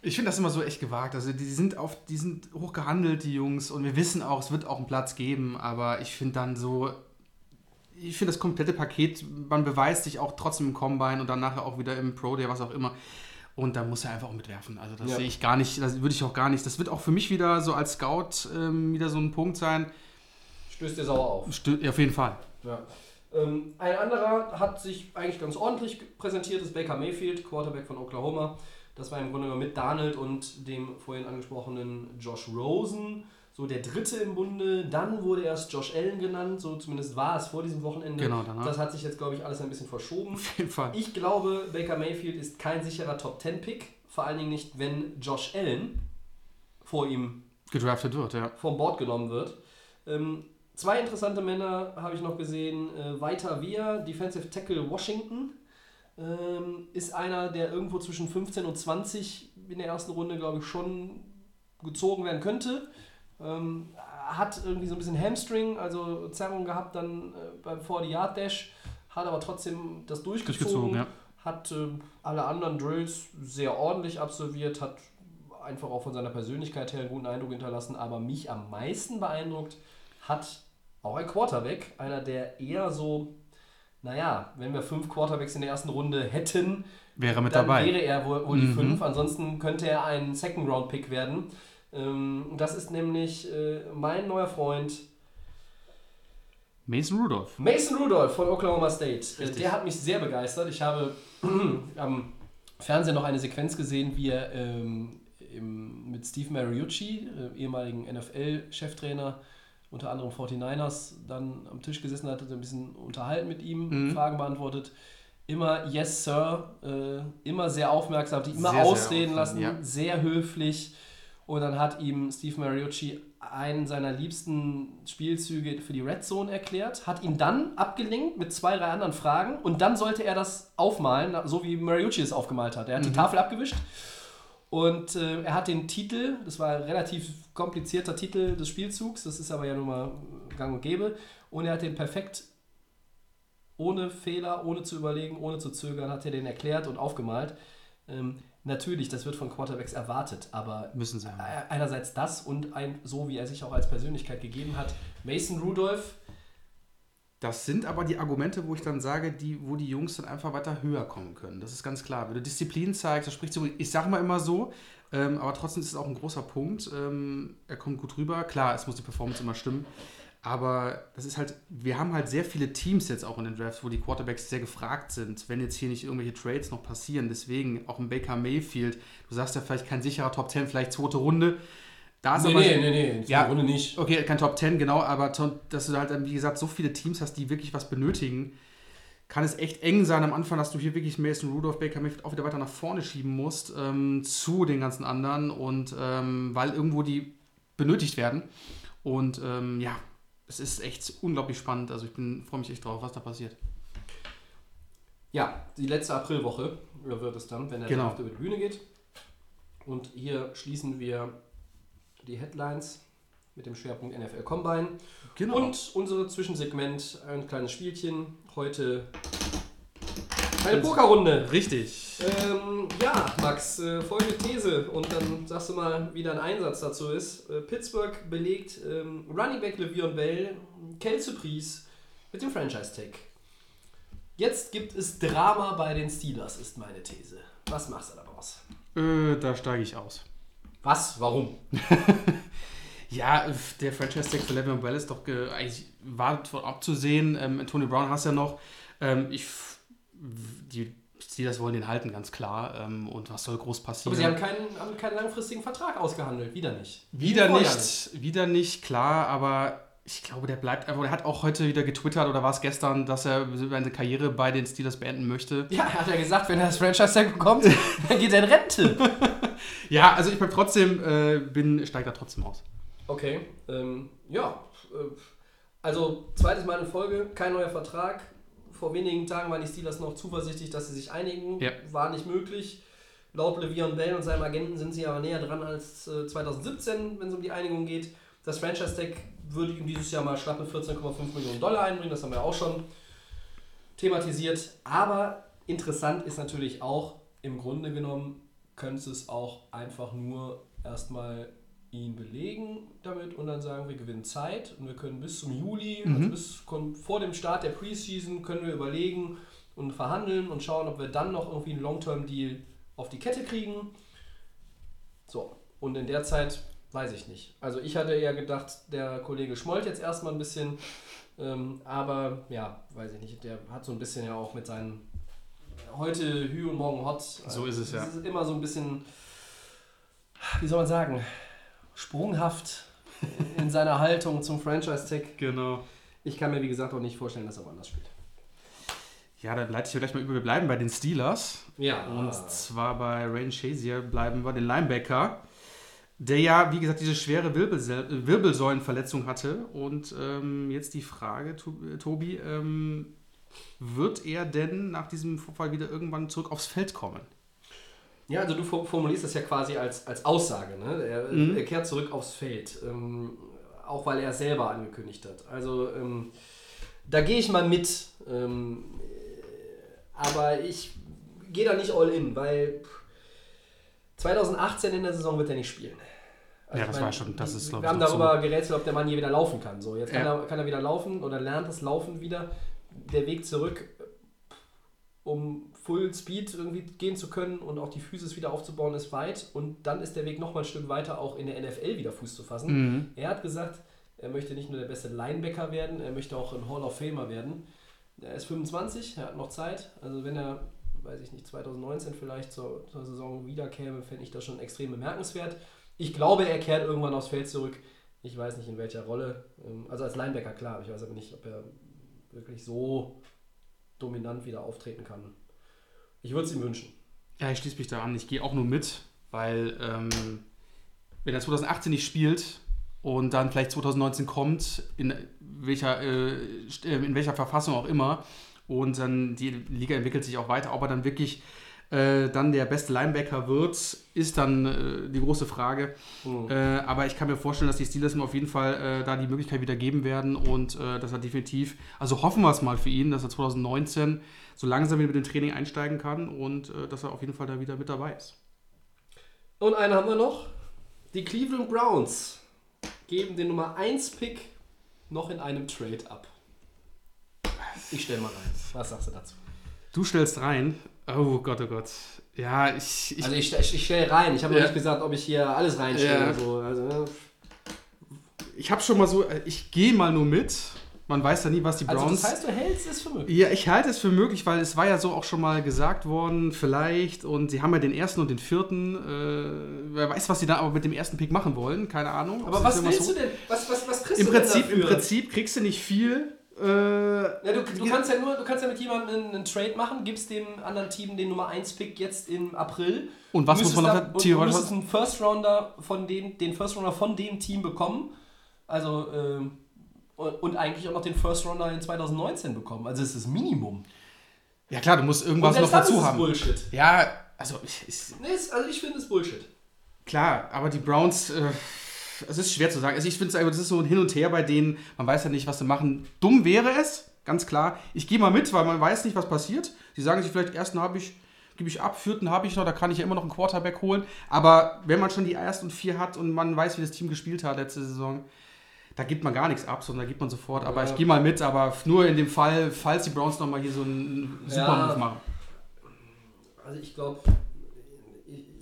Ich finde das immer so echt gewagt. Also die sind auf, die sind hoch gehandelt, die Jungs, und wir wissen auch, es wird auch einen Platz geben, aber ich finde dann so, ich finde das komplette Paket, man beweist sich auch trotzdem im Combine und dann nachher auch wieder im Pro Day, was auch immer. Und da muss er einfach auch mitwerfen. Also das Ja. sehe ich gar nicht, das würde ich auch gar nicht. Das wird auch für mich wieder so als Scout ähm, wieder so ein Punkt sein. Stößt dir sauer auf. Stö auf jeden Fall. Ja. Ähm, ein anderer hat sich eigentlich ganz ordentlich präsentiert, ist Baker Mayfield, Quarterback von Oklahoma. Das war im Grunde genommen mit Darnold und dem vorhin angesprochenen Josh Rosen so der dritte im Bunde. Dann wurde erst Josh Allen genannt, so zumindest war es vor diesem Wochenende. Genau, danach. Das hat sich jetzt, glaube ich, alles ein bisschen verschoben. Auf jeden Fall. Ich glaube, Baker Mayfield ist kein sicherer Top-10-Pick, vor allen Dingen nicht, wenn Josh Allen vor ihm Gedraftet wird, ja. vom Bord genommen wird. Ähm, zwei interessante Männer habe ich noch gesehen. Äh, Weiter Wehr, Defensive Tackle Washington, ähm, ist einer, der irgendwo zwischen 15 und 20 in der ersten Runde, glaube ich, schon gezogen werden könnte. Ähm, hat irgendwie so ein bisschen Hamstring, also Zerrung gehabt dann äh, beim 40-Yard-Dash, hat aber trotzdem das durchgezogen. Durchgezogen, ja. Hat äh, alle anderen Drills sehr ordentlich absolviert, hat einfach auch von seiner Persönlichkeit her einen guten Eindruck hinterlassen, aber mich am meisten beeindruckt hat auch ein Quarterback, einer der eher so, naja, wenn wir fünf Quarterbacks in der ersten Runde hätten, Wäre mit dann dabei. wäre er wohl, wohl die Mhm. fünf, ansonsten könnte er ein Second-Round-Pick werden. Ähm, das ist nämlich äh, mein neuer Freund Mason Rudolph. Mason Rudolph von Oklahoma State. Äh, Richtig. Der hat mich sehr begeistert. Ich habe am Fernsehen noch eine Sequenz gesehen, wie er ähm, im, mit Steve Mariucci, äh, ehemaligen NFL-Cheftrainer, unter anderem 49ers, dann am Tisch gesessen hat, hat ein bisschen unterhalten mit ihm, Mhm. Fragen beantwortet. Immer Yes, Sir, äh, immer sehr aufmerksam, die immer Sehr, sehr ausreden lassen, aufmerksam, ja. sehr höflich. Und dann hat ihm Steve Mariucci einen seiner liebsten Spielzüge für die Red Zone erklärt, hat ihn dann abgelenkt mit zwei, drei anderen Fragen und dann sollte er das aufmalen, so wie Mariucci es aufgemalt hat. Er hat die Tafel abgewischt und äh, er hat den Titel, das war ein relativ komplizierter Titel des Spielzugs, das ist aber ja nun mal gang und gäbe, und er hat den perfekt ohne Fehler, ohne zu überlegen, ohne zu zögern, hat er den erklärt und aufgemalt. Ähm, natürlich, das wird von Quarterbacks erwartet, aber Müssen sie. äh, einerseits das und ein, so wie er sich auch als Persönlichkeit gegeben hat. Mason Rudolph, Das sind aber die Argumente, wo ich dann sage, die, wo die Jungs dann einfach weiter höher kommen können. Das ist ganz klar. Wenn du Disziplin zeigst, das spricht so, ich sage mal immer so, ähm, aber trotzdem ist es auch ein großer Punkt. Ähm, er kommt gut rüber. Klar, es muss die Performance immer stimmen. Aber das ist halt, wir haben halt sehr viele Teams jetzt auch in den Drafts, wo die Quarterbacks sehr gefragt sind, wenn jetzt hier nicht irgendwelche Trades noch passieren. Deswegen auch ein Baker Mayfield, du sagst ja vielleicht kein sicherer Top 10, vielleicht zweite Runde. Da ist aber nee, Ja. Runde nicht. Okay, kein Top 10, genau, aber dass du halt, dann, wie gesagt, so viele Teams hast, die wirklich was benötigen. kann es echt eng sein am Anfang, dass du hier wirklich Mason Rudolph, Baker Mayfield auch wieder weiter nach vorne schieben musst ähm, zu den ganzen anderen und ähm, weil irgendwo die benötigt werden. Und ähm, ja, es ist echt unglaublich spannend. Also ich freue mich echt drauf, was da passiert. Ja, die letzte Aprilwoche wird es dann, wenn der Genau. Über die Bühne geht. Und hier schließen wir die Headlines mit dem Schwerpunkt NFL Combine. Genau. Und unsere Zwischensegment, ein kleines Spielchen. Heute eine Pokerrunde. Richtig. Ähm, ja, Max, äh, folgende These und dann sagst du mal, wie dein Einsatz dazu ist. Äh, Pittsburgh belegt ähm, Running Back Le'Veon Bell, Kelsey Priest mit dem Franchise-Tag. Jetzt gibt es Drama bei den Steelers, ist meine These. Was machst du daraus? Äh, da steige ich aus. Was? Warum? Ja, der Franchise-Tag für Le'Veon Bell ist doch ge- eigentlich war abzusehen. Ähm, Antonio Brown hast ja noch. Ähm, ich, die Steelers wollen den halten, ganz klar. Ähm, und was soll groß passieren? Aber sie haben keinen, haben keinen langfristigen Vertrag ausgehandelt. Wieder nicht. wieder Vorher nicht, wieder nicht, klar, aber ich glaube, der bleibt einfach. Der hat auch heute wieder getwittert oder war es gestern, dass er seine Karriere bei den Steelers beenden möchte. Ja, er hat ja gesagt, wenn er das Franchise-Tag bekommt, dann geht er in Rente. Ja, also ich bleib trotzdem, äh, bin, steigt da trotzdem aus. Okay, ähm, ja. äh, Also, zweites Mal in Folge, kein neuer Vertrag. Vor wenigen Tagen waren die Steelers noch zuversichtlich, dass sie sich einigen. Ja. War nicht möglich. Laut Le'Veon Bell und seinem Agenten sind sie aber näher dran als äh, 2017, wenn es um die Einigung geht. Das Franchise-Tag würde ihm dieses Jahr mal schlappe 14,5 Millionen Dollar einbringen. Das haben wir auch schon thematisiert. Aber interessant ist natürlich auch, im Grunde genommen könnte es auch einfach nur erstmal ihn belegen damit und dann sagen, wir gewinnen Zeit und wir können bis zum Juli, also bis kon- vor dem Start der Preseason, können wir überlegen und verhandeln und schauen, ob wir dann noch irgendwie einen Long-Term-Deal auf die Kette kriegen. So, und in der Zeit weiß ich nicht. Also ich hatte eher gedacht, der Kollege schmollt jetzt erstmal ein bisschen, ähm, aber ja, weiß ich nicht, der hat so ein bisschen ja auch mit seinen heute Hü und morgen Hot. So ist es, ja. Es ist immer so ein bisschen, wie soll man sagen, sprunghaft in seiner Haltung zum Franchise-Tag. Genau. Ich kann mir, wie gesagt, auch nicht vorstellen, dass er woanders spielt. Ja, dann leite ich gleich mal über. Wir bleiben bei den Steelers. Ja, Und zwar bei Rain Shazier bleiben wir den Linebacker, der ja, wie gesagt, diese schwere Wirbelsäulenverletzung hatte. Und ähm, jetzt die Frage, To- Tobi, ähm, wird er denn nach diesem Vorfall wieder irgendwann zurück aufs Feld kommen? Ja, also du formulierst das ja quasi als, als Aussage. Ne? Er, Mhm. er kehrt zurück aufs Feld, ähm, auch weil er es selber angekündigt hat. Also ähm, da gehe ich mal mit. Ähm, äh, aber ich gehe da nicht all in, weil pff, 2018 in der Saison wird er nicht spielen. Also Ja, das war schon- das ist, glaub Wir ich, haben noch darüber gerätselt, ob der Mann je wieder laufen kann. So, jetzt kann, Ja. er, kann er wieder laufen oder lernt das Laufen wieder. Der Weg zurück um Full Speed irgendwie gehen zu können und auch die Physis wieder aufzubauen, ist weit. Und dann ist der Weg nochmal ein Stück weiter, auch in der NFL wieder Fuß zu fassen. Mhm. Er hat gesagt, er möchte nicht nur der beste Linebacker werden, er möchte auch ein Hall of Famer werden. Er ist 25, er hat noch Zeit. Also wenn er, weiß ich nicht, 2019 vielleicht zur, zur Saison wiederkäme, fände ich das schon extrem bemerkenswert. Ich glaube, er kehrt irgendwann aufs Feld zurück. Ich weiß nicht in welcher Rolle. Ähm, Also als Linebacker klar, ich weiß aber nicht, ob er wirklich so dominant wieder auftreten kann. Ich würde es ihm wünschen. Ja, ich schließe mich da an. Ich gehe auch nur mit, weil ähm, wenn er 2018 nicht spielt und dann vielleicht 2019 kommt, in welcher, äh, äh, in welcher Verfassung auch immer, und dann die Liga entwickelt sich auch weiter, ob er dann wirklich äh, dann der beste Linebacker wird, ist dann äh, die große Frage. Mhm. Äh, aber ich kann mir vorstellen, dass die Steelers ihm auf jeden Fall äh, da die Möglichkeit wieder geben werden und äh, dass er definitiv, also hoffen wir es mal für ihn, dass er 2019 so langsam wieder mit dem Training einsteigen kann und dass er auf jeden Fall da wieder mit dabei ist. Und einen haben wir noch. Die Cleveland Browns geben den Nummer 1 Pick noch in einem Trade ab. Ich stelle mal rein. Was sagst du dazu? Du stellst rein. Oh Gott, oh Gott. Ja, ich. ich Also ich, ich, ich stelle rein. Ich habe Ja. noch nicht gesagt, ob ich hier alles reinstelle. Ja. So. Also, ich habe schon mal so. Ich gehe mal nur mit. Man weiß ja nie, was die also Browns. das heißt, du hältst es für möglich. Ja, ich halte es für möglich, weil es war ja so auch schon mal gesagt worden, vielleicht. Und sie haben ja den ersten und den vierten. Äh, wer weiß, was sie da aber mit dem ersten Pick machen wollen. Keine Ahnung. Aber was willst so. du denn? Was, was, was kriegst Im du denn Prinzip, Im? Prinzip kriegst du nicht viel. Äh, Ja, du, du, kannst ja nur, du kannst ja mit jemandem einen, Trade machen, gibst dem anderen Team den Nummer 1 Pick jetzt im April. Und was muss man noch da- und Du müsstest einen First Rounder von dem, den First Rounder von dem Team bekommen. Also ähm, und, eigentlich auch noch den First Rounder in 2019 bekommen. Also es ist das Minimum. Ja klar, du musst irgendwas noch dazu ist haben. Bullshit. Ja, also ich, ich, Nee, also ich finde es Bullshit. Klar, aber die Browns, äh, es ist schwer zu sagen. Also ich finde es einfach, das ist so ein Hin und Her bei denen. Man weiß ja nicht, was sie machen. Dumm wäre es, ganz klar. Ich gehe mal mit, weil man weiß nicht, was passiert. Sie sagen sich vielleicht, ersten habe ich, gebe ich ab, vierten habe ich noch, da kann ich ja immer noch einen Quarterback holen. Aber wenn man schon die ersten vier hat und man weiß, wie das Team gespielt hat letzte Saison, da gibt man gar nichts ab, sondern da gibt man sofort. Aber Ja. ich gehe mal mit, aber nur in dem Fall, falls die Browns nochmal hier so einen Super-Move Ja. machen. Also ich glaube,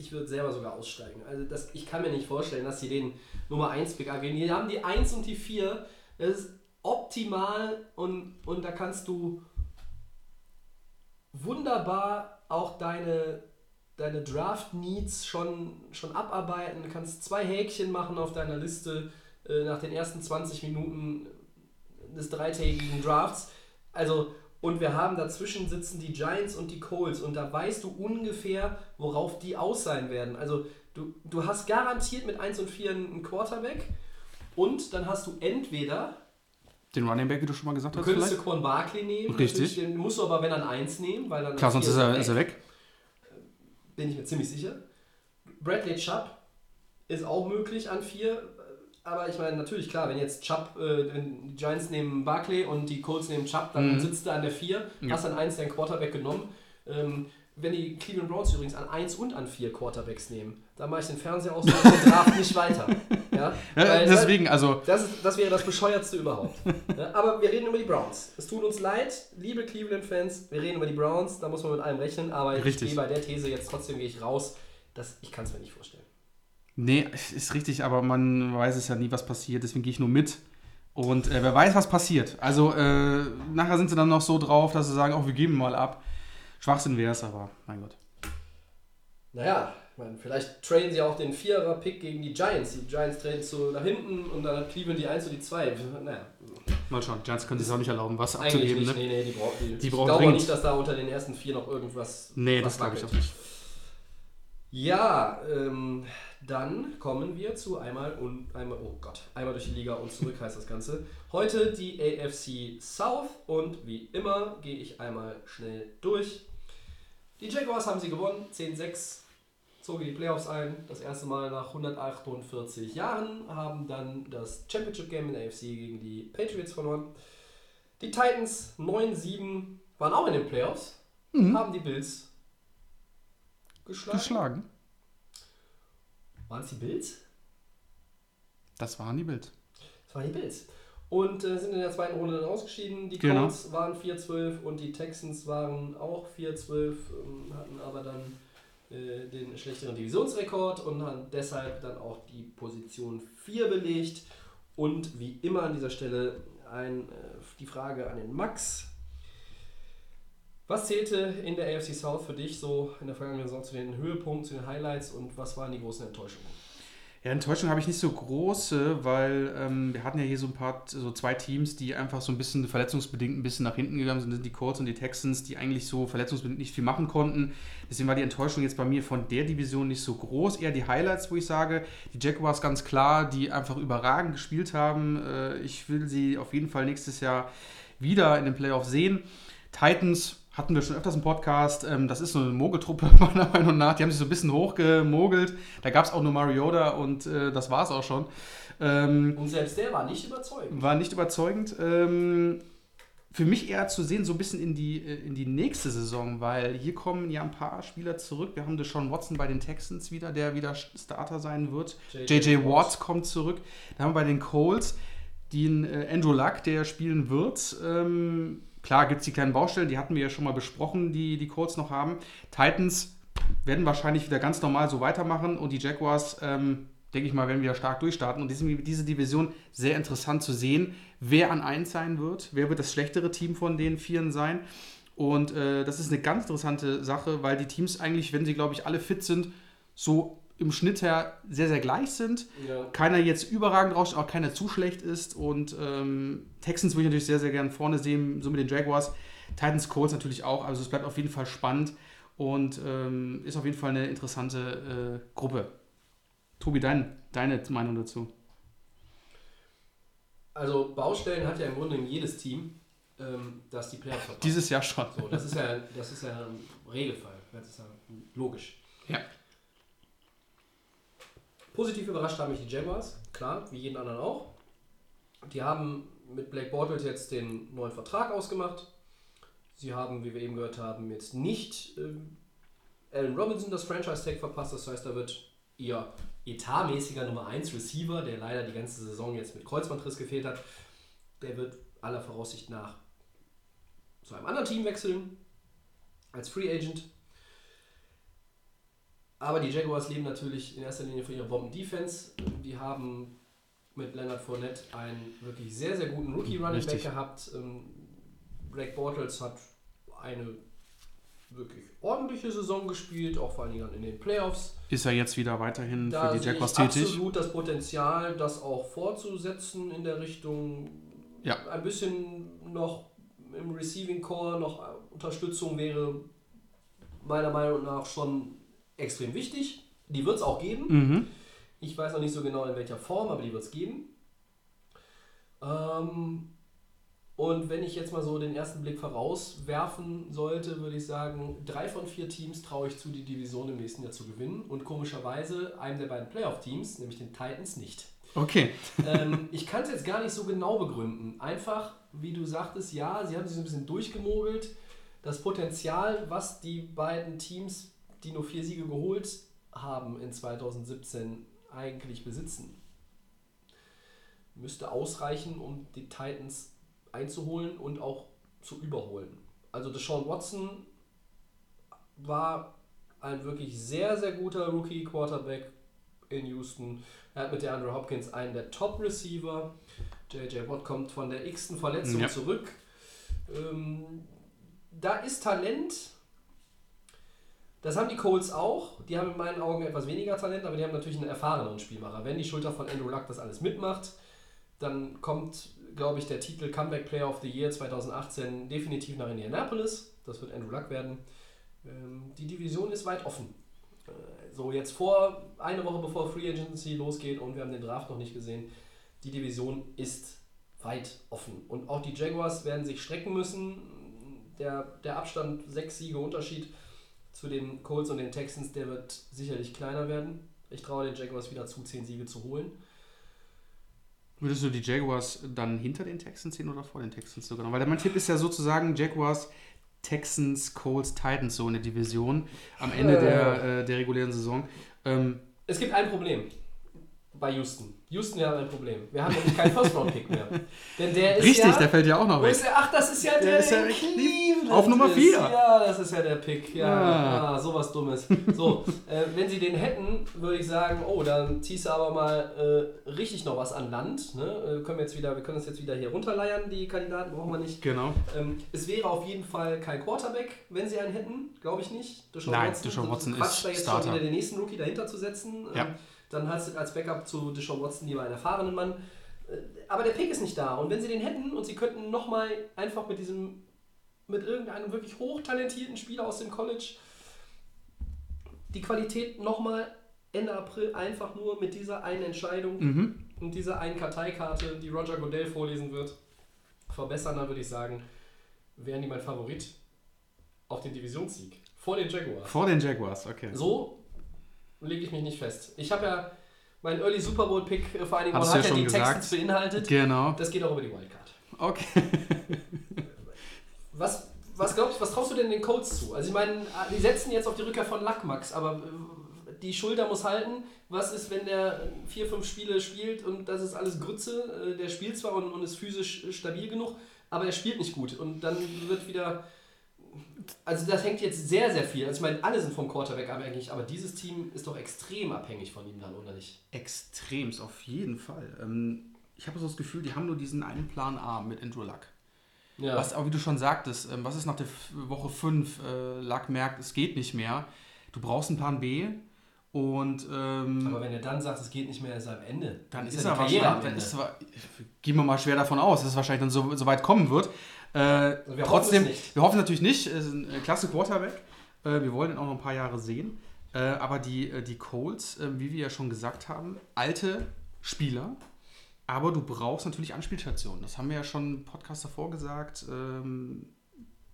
ich, würde selber sogar aussteigen. Also das, ich kann mir nicht vorstellen, dass sie den Nummer 1 Pick abgeben. Die haben die 1 und die 4. Das ist optimal und, und da kannst du wunderbar auch deine, deine Draft-Needs schon, schon abarbeiten. Du kannst zwei Häkchen machen auf deiner Liste äh, nach den ersten 20 Minuten des dreitägigen Drafts. Also, und wir haben dazwischen sitzen die Giants und die Colts und da weißt du ungefähr, worauf die aus sein werden. Also, du, du hast garantiert mit 1 und 4 einen Quarterback und dann hast du entweder, Den Running Back, wie du schon mal gesagt du hast, könntest vielleicht? Saquon Barkley nehmen, Richtig. den musst du aber wenn dann 1 nehmen, weil dann Klar, sonst ist er, ist er weg. bin ich mir ziemlich sicher. Bradley Chubb ist auch möglich an 4. Aber ich meine, natürlich, klar, wenn jetzt Chubb, äh, wenn die Giants nehmen Barkley und die Colts nehmen Chubb, dann Mhm. sitzt er an der 4, Ja. hast dann 1 deinen Quarterback genommen. Ähm, wenn die Cleveland Browns übrigens an 1 und an 4 Quarterbacks nehmen, dann mache ich den Fernseher aus und Draft nicht weiter. Ja? Weil- deswegen, also das, ist, das wäre das bescheuertste überhaupt. Ja, aber wir reden über die Browns. Es tut uns leid, liebe Cleveland-Fans, wir reden über die Browns, da muss man mit allem rechnen, aber ich Richtig. gehe bei der These jetzt trotzdem gehe ich raus. Das, ich kann es mir nicht vorstellen. Nee, ist richtig, aber man weiß es ja nie, was passiert, deswegen gehe ich nur mit. Und äh, wer weiß, was passiert. Also äh, nachher sind sie dann noch so drauf, dass sie sagen, oh, wir geben mal ab. Schwachsinn wäre es, aber mein Gott. Naja, meine, vielleicht traden sie auch den Vierer-Pick gegen die Giants. Die Giants traden zu nach hinten und dann hat Cleveland die 1 und die 2. Naja, Mal schauen, Giants können sich auch nicht erlauben, was eigentlich abzugeben. nicht. Ne? Nee, nee, die, brauchen die, Die Ich brauchen glaube nicht, dass da unter den ersten vier noch irgendwas Nee, das glaube ich auch nicht. Ja, ähm, dann kommen wir zu einmal und einmal, oh Gott, einmal durch die Liga und zurück heißt das Ganze. Heute die AFC South und wie immer gehe ich einmal schnell durch. Die Jaguars haben sie gewonnen, 10-6, zogen die Playoffs ein, das erste Mal nach 148 Jahren, haben dann das Championship Game in der AFC gegen die Patriots verloren. Die Titans 9-7 waren auch in den Playoffs, haben die Bills geschlagen. Geschlagen. Waren es die Bills? Das waren die Bild. Das waren die Bills. Und äh, sind in der zweiten Runde dann ausgeschieden. Die Genau. Colts waren 4-12 und die Texans waren auch 4-12, ähm, hatten aber dann äh, den schlechteren Divisionsrekord und haben deshalb dann auch die Position 4 belegt. Und wie immer an dieser Stelle ein, äh, die Frage an den Max. Was zählte in der AFC South für dich so in der vergangenen Saison zu den Höhepunkten, zu den Highlights und was waren die großen Enttäuschungen? Ja, Enttäuschung habe ich nicht so große, weil ähm, wir hatten ja hier so ein paar, so zwei Teams, die einfach so ein bisschen verletzungsbedingt ein bisschen nach hinten gegangen sind. Das sind die Colts und die Texans, die eigentlich so verletzungsbedingt nicht viel machen konnten. Deswegen war die Enttäuschung jetzt bei mir von der Division nicht so groß. Eher die Highlights, wo ich sage, die Jaguars ganz klar, die einfach überragend gespielt haben. Äh, ich will sie auf jeden Fall nächstes Jahr wieder in den Playoffs sehen. Titans hatten wir schon öfters im Podcast. Ähm, das ist so eine Mogeltruppe, meiner Meinung nach. Die haben sich so ein bisschen hochgemogelt. Da gab es auch nur Mariota und äh, das war es auch schon. Ähm, Und selbst der war nicht überzeugend. war nicht überzeugend. Ähm, für mich eher zu sehen, so ein bisschen in die, äh, in die nächste Saison, weil hier kommen ja ein paar Spieler zurück. Wir haben Deshaun Watson bei den Texans wieder, der wieder Starter sein wird. JJ Watt kommt zurück. Dann haben wir bei den Colts den äh, Andrew Luck, der spielen wird. Ähm, klar gibt es die kleinen Baustellen, die hatten wir ja schon mal besprochen, die die Colts noch haben. Titans werden wahrscheinlich wieder ganz normal so weitermachen und die Jaguars, ähm, denke ich mal, werden wieder stark durchstarten. Und deswegen diese Division sehr interessant zu sehen, wer an 1 sein wird, wer wird das schlechtere Team von den Vieren sein. Und äh, das ist eine ganz interessante Sache, weil die Teams eigentlich, wenn sie, glaube ich, alle fit sind, so im Schnitt her sehr, sehr gleich sind. Ja. Keiner jetzt überragend rauscht, auch keiner zu schlecht ist. Und ähm, Texans würde ich natürlich sehr, sehr gerne vorne sehen, so mit den Jaguars. Titans, Colts natürlich auch. Also es bleibt auf jeden Fall spannend und ähm, ist auf jeden Fall eine interessante äh, Gruppe. Tobi, dein, deine Meinung dazu? Also Baustellen hat ja im Grunde jedes Team, ähm, das die Playoffs verpasst. Dieses Jahr schon. So, das ist ja, das ist ja ein Regelfall. Das ist ja logisch. Ja. Positiv überrascht haben mich die Jaguars, klar, wie jeden anderen auch. Die haben mit Blake Bortles jetzt den neuen Vertrag ausgemacht. Sie haben, wie wir eben gehört haben, jetzt nicht ähm, Allen Robinson das Franchise-Tag verpasst. Das heißt, da wird ihr etatmäßiger Nummer 1 Receiver, der leider die ganze Saison jetzt mit Kreuzbandriss gefehlt hat, der wird aller Voraussicht nach zu einem anderen Team wechseln als Free Agent. Aber die Jaguars leben natürlich in erster Linie von ihrer Bomben-Defense. Die haben mit Leonard Fournette einen wirklich sehr, sehr guten Rookie-Running Back gehabt. Ähm, Blake Bortles hat eine wirklich ordentliche Saison gespielt, auch vor allen Dingen in den Playoffs. Ist er jetzt wieder weiterhin Da für die Jaguars tätig? absolut das Potenzial, das auch fortzusetzen in der Richtung. Ja. Ein bisschen noch im Receiving Core noch Unterstützung wäre meiner Meinung nach schon extrem wichtig. Die wird es auch geben. Mhm. Ich weiß noch nicht so genau in welcher Form, aber die wird es geben. Ähm, und wenn ich jetzt mal so den ersten Blick vorauswerfen sollte, würde ich sagen, drei von vier Teams traue ich zu, die Division im nächsten Jahr zu gewinnen. Und komischerweise einem der beiden Playoff-Teams, nämlich den Titans, nicht. Okay. ähm, ich kann es jetzt gar nicht so genau begründen. Einfach, wie du sagtest, ja, sie haben sich so ein bisschen durchgemogelt. Das Potenzial, was die beiden Teams, die nur vier Siege geholt haben in 2017, eigentlich besitzen, müsste ausreichen, um die Titans einzuholen und auch zu überholen. Also Deshaun Watson war ein wirklich sehr, sehr guter Rookie-Quarterback in Houston. Er hat mit der Andrew Hopkins einen der Top-Receiver. JJ Watt kommt von der x-ten Verletzung Ja. zurück. Ähm, da ist Talent. Das haben die Colts auch. Die haben in meinen Augen etwas weniger Talent, aber die haben natürlich einen erfahrenen Spielmacher. Wenn die Schulter von Andrew Luck das alles mitmacht, dann kommt, glaube ich, der Titel Comeback Player of the Year 2018 definitiv nach Indianapolis. Das wird Andrew Luck werden. Ähm, die Division ist weit offen. Äh, so, jetzt vor, eine Woche bevor Free Agency losgeht und wir haben den Draft noch nicht gesehen, die Division ist weit offen. Und auch die Jaguars werden sich strecken müssen. Der, der Abstand, sechs Siege Unterschied zu den Colts und den Texans, der wird sicherlich kleiner werden. Ich traue den Jaguars wieder zu, zehn Siege zu holen. Würdest du die Jaguars dann hinter den Texans sehen oder vor den Texans sogar noch? Weil mein Tipp ist ja sozusagen Jaguars, Texans, Colts, Titans so in der Division am Ende Äh. der, äh, der regulären Saison. Ähm, Es gibt ein Problem bei Houston. Houston, wir haben ein Problem. Wir haben nämlich keinen First-Round-Pick mehr. Denn der ist richtig, ja, der fällt ja auch noch weg. ist der? Ach, das ist ja der, Der ist ja echt Cleveland auf Nummer ist. vier. Ja, das ist ja der Pick. Ja, Ah. ah, sowas Dummes. So, äh, wenn sie den hätten, würde ich sagen, oh, dann ziehst du aber mal äh, richtig noch was an Land. Ne? Äh, können wir, jetzt wieder, wir können das jetzt wieder hier runterleiern, die Kandidaten, brauchen wir nicht. Genau. Ähm, es wäre auf jeden Fall kein Quarterback, wenn sie einen hätten, glaube ich nicht. Deshaun Nein, Deshaun so Watson Quatsch, ist da jetzt Starter. schon wieder den nächsten Rookie dahinter zu setzen. Ja. Ähm, dann hast du als Backup zu Deshaun Watson lieber einen erfahrenen Mann. Äh, Aber der Pick ist nicht da. Und wenn sie den hätten und sie könnten nochmal einfach mit diesem, mit irgendeinem wirklich hochtalentierten Spieler aus dem College die Qualität nochmal Ende April einfach nur mit dieser einen Entscheidung Mhm. und dieser einen Karteikarte, die Roger Goodell vorlesen wird, verbessern, dann würde ich sagen, wären die mein Favorit auf den Divisionssieg. Vor den Jaguars. Vor den Jaguars, okay. So lege ich mich nicht fest. Ich habe ja meinen Early Super Bowl Pick äh, vor einigen Wochen hat ja ja die gesagt. Texans beinhaltet. Genau. Das geht auch über die Wildcard. Okay. Was, was glaubst was traust du denn den Colts zu? Also ich meine, die setzen jetzt auf die Rückkehr von Lackmax, aber äh, die Schulter muss halten. Was ist, wenn der vier, fünf Spiele spielt und das ist alles Grütze? Äh, Der spielt zwar und, und ist physisch stabil genug, aber er spielt nicht gut. Und dann wird wieder. Also das hängt jetzt sehr, sehr viel. Also ich meine, alle sind vom Quarterback abhängig, aber dieses Team ist doch extrem abhängig von ihm dann, oder nicht? Extremst, auf jeden Fall. Ähm, ich habe so das Gefühl, die haben nur diesen einen Plan A mit Andrew Luck. Ja. Was, aber wie du schon sagtest, ähm, was ist nach der Woche 5? Äh, Luck merkt, es geht nicht mehr. Du brauchst einen Plan B Und ähm, Aber wenn er dann sagt, es geht nicht mehr, ist er am Ende. dann ist, ja er wahrscheinlich, dann ist gehen wir mal schwer davon aus, dass es wahrscheinlich dann so, so weit kommen wird. Äh, wir hoffen trotzdem, nicht. wir hoffen natürlich nicht, es ist ein äh, klasse Quarterback. Äh, wir wollen ihn auch noch ein paar Jahre sehen. Äh, aber die, äh, die Colts, äh, wie wir ja schon gesagt haben, alte Spieler, aber du brauchst natürlich Anspielstationen. Das haben wir ja schon im Podcast davor gesagt. Ähm,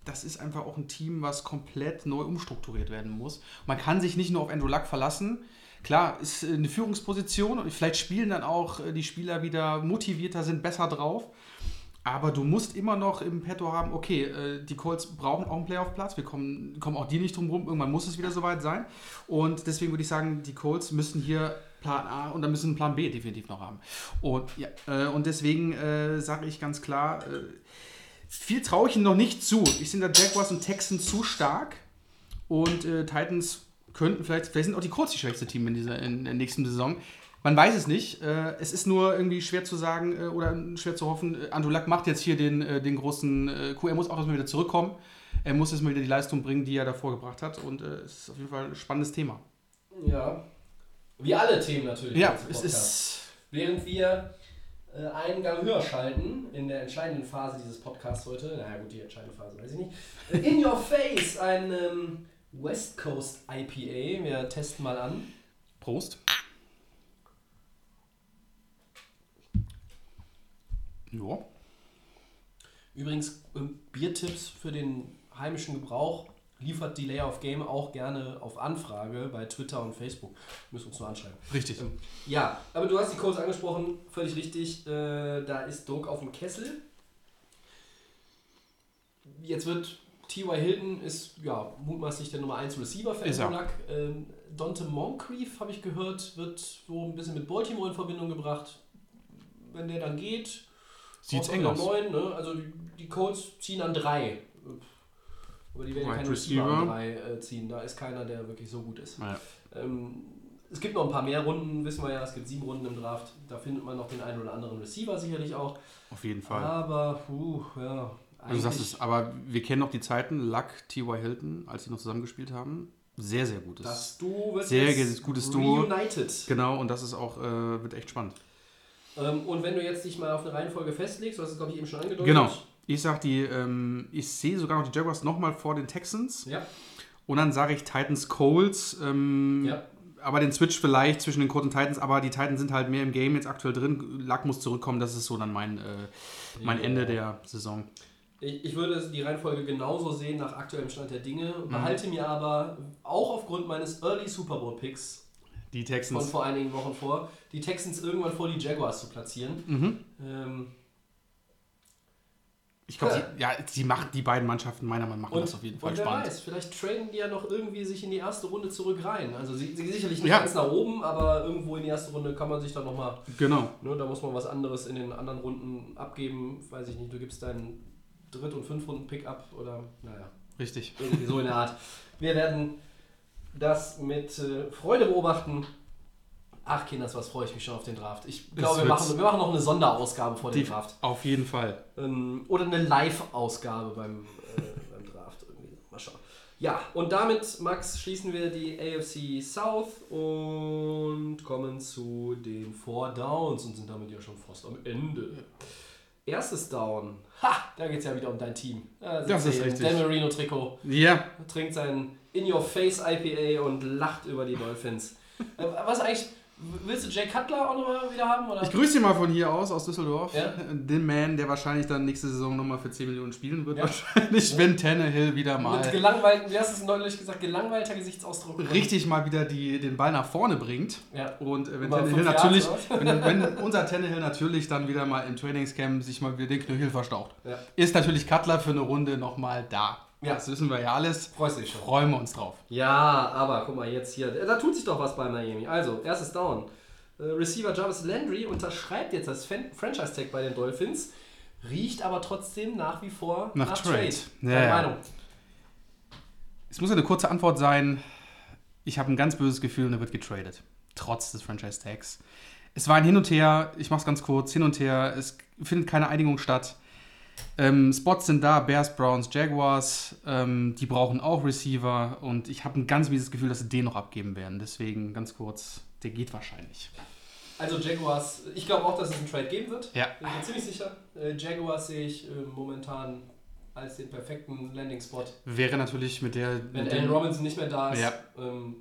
das ist einfach auch ein Team, was komplett neu umstrukturiert werden muss. Man kann sich nicht nur auf Andrew Luck verlassen. Klar, ist eine Führungsposition und vielleicht spielen dann auch die Spieler wieder motivierter, sind besser drauf. Aber du musst immer noch im Petto haben, okay, äh, die Colts brauchen auch einen Playoff-Platz. Wir kommen, kommen auch die nicht drum rum. Irgendwann muss es wieder soweit sein. Und deswegen würde ich sagen, die Colts müssen hier Plan A und dann müssen Plan B definitiv noch haben. Und, ja, äh, und deswegen äh, sage ich ganz klar, äh, viel traue ich ihnen noch nicht zu. Ich finde da Jaguars und Texans zu stark. Und Titans könnten vielleicht, vielleicht sind auch die Colts die schwächste Team in, dieser, in der nächsten Saison. Man weiß es nicht. Äh, es ist nur irgendwie schwer zu sagen äh, oder schwer zu hoffen. Äh, Andrew Luck macht jetzt hier den, äh, den großen äh, Coup. Er muss auch erstmal wieder zurückkommen. Er muss erstmal wieder die Leistung bringen, die er davor gebracht hat. Und äh, es ist auf jeden Fall ein spannendes Thema. Ja. Wie alle Themen natürlich. Ja, es ist. Während wir äh, einen Gang höher schalten in der entscheidenden Phase dieses Podcasts heute, naja gut, die entscheidende Phase weiß ich nicht. Äh, In Your Face, ein ähm, West Coast IPA. Wir testen mal an. Prost. Ja. Übrigens, ähm, Biertipps für den heimischen Gebrauch liefert die Layer of Game auch gerne auf Anfrage bei Twitter und Facebook. Müssen wir uns nur anschreiben. Richtig. Ähm, Ja, aber du hast die Codes angesprochen, völlig richtig. Äh, da ist Druck auf dem Kessel. Jetzt wird T.Y. Hilton ist ja mutmaßlich der Nummer 1 Receiver für. Ähm, Dante Moncrief, habe ich gehört, wird so ein bisschen mit Baltimore in Verbindung gebracht. Wenn der dann geht, Sieht's eng aus. Neun, ne? Also die, Colts ziehen an drei. Aber die werden Wide keine Receiver an drei äh, ziehen. Da ist keiner, der wirklich so gut ist. Ja. Ähm, es gibt noch ein paar mehr Runden, wissen wir ja. Es gibt sieben Runden im Draft. Da findet man noch den einen oder anderen Receiver sicherlich auch. Auf jeden Fall. Aber, puh, ja. Also sagst es, aber wir kennen noch die Zeiten, Luck, T.Y. Hilton, als sie noch zusammengespielt haben. Sehr, sehr gutes. Das Duo wird Sehr jetzt gutes Duo. Reunited. Genau, und das ist auch, äh, wird echt spannend. Ähm, und wenn du jetzt dich mal auf eine Reihenfolge festlegst, du hast es glaube ich eben schon angedeutet. Genau. Ich sag die, ähm, ich sehe sogar noch die Jaguars nochmal vor den Texans. Ja, Und dann sage ich Titans Colts. Ähm, ja. Aber den Switch vielleicht zwischen den Colts und Titans, aber die Titans sind halt mehr im Game jetzt aktuell drin. Luck muss zurückkommen, das ist so dann mein, äh, mein Ja. Ende der Saison. Ich, ich würde die Reihenfolge genauso sehen nach aktuellem Stand der Dinge, Mhm. behalte mir aber auch aufgrund meines Early Super Bowl Picks Die von Texans. vor einigen Wochen vor, die Texans irgendwann vor die Jaguars zu platzieren. Mhm. Ähm, Ich glaube, ja, die, machen, die beiden Mannschaften meiner Meinung nach machen und, das auf jeden Fall und wer spannend. weiß, vielleicht traden die ja noch irgendwie sich in die erste Runde zurück rein. Also sie, sie sicherlich nicht Ja. ganz nach oben, aber irgendwo in die erste Runde kann man sich dann nochmal, Genau. ne, da muss man was anderes in den anderen Runden abgeben. Weiß ich nicht, du gibst deinen Dritt- und Fünf-Runden-Pick-up oder, naja. Richtig. Irgendwie so in der Art. Wir werden das mit äh, Freude beobachten. Ach, Kinders, was freue ich mich schon auf den Draft. Ich glaube, wir machen, wir machen noch eine Sonderausgabe vor dem Draft. auf jeden Fall. Ähm, oder eine Live-Ausgabe beim, äh, beim Draft. Irgendwie. Mal schauen. Ja, und damit, Max, schließen wir die AFC South und kommen zu den Four Downs und sind damit ja schon fast am Ende. Erstes Down. Ha, da geht es ja wieder um dein Team. Da Das ist richtig. Dan Marino-Trikot Ja, trinkt sein In-Your-Face IPA und lacht über die Dolphins. Äh, Was eigentlich, willst du Jay Cutler auch nochmal wieder haben? Oder? ich grüße dich mal von hier aus, aus Düsseldorf. Ja. Den Man, der wahrscheinlich dann nächste Saison nochmal für 10 Millionen spielen wird. Ja. Wahrscheinlich, wenn Tannehill wieder mal Mit gelangweilten, wie hast du es neulich gesagt, gelangweilter Gesichtsausdruck. richtig mal wieder die, den Ball nach vorne bringt. Ja. Und äh, wenn Über Tannehill natürlich, wenn, wenn unser Tannehill natürlich dann wieder mal im Trainingscamp sich mal wieder den Knöchel verstaucht, Ja. ist natürlich Cutler für eine Runde nochmal da. Ja. Das wissen wir ja alles. Freust dich schon? Freuen wir uns drauf. Ja, aber guck mal jetzt hier. Da tut sich doch was bei Miami. Also, erstes Down. Äh, Receiver Jarvis Landry unterschreibt jetzt das Franchise-Tag bei den Dolphins, riecht aber trotzdem nach wie vor Nach nach, Trade. Trade. Ja, ja. Meinung? Es muss eine kurze Antwort sein. Ich habe ein ganz böses Gefühl und er wird getradet. Trotz des Franchise-Tags. Es war ein Hin und Her, ich mache es ganz kurz, hin und her, es findet keine Einigung statt. Ähm, Spots sind da, Bears, Browns, Jaguars, ähm, die brauchen auch Receiver und ich habe ein ganz mieses Gefühl, dass sie den noch abgeben werden. Deswegen ganz kurz, der geht wahrscheinlich. Also Jaguars, ich glaube auch, dass es einen Trade geben wird. Ja. Bin ich mir ziemlich sicher. Äh, Jaguars sehe ich äh, momentan als den perfekten Landing-Spot. Wäre natürlich mit der. Wenn Allen Robinson nicht mehr da ist, Ja. ähm,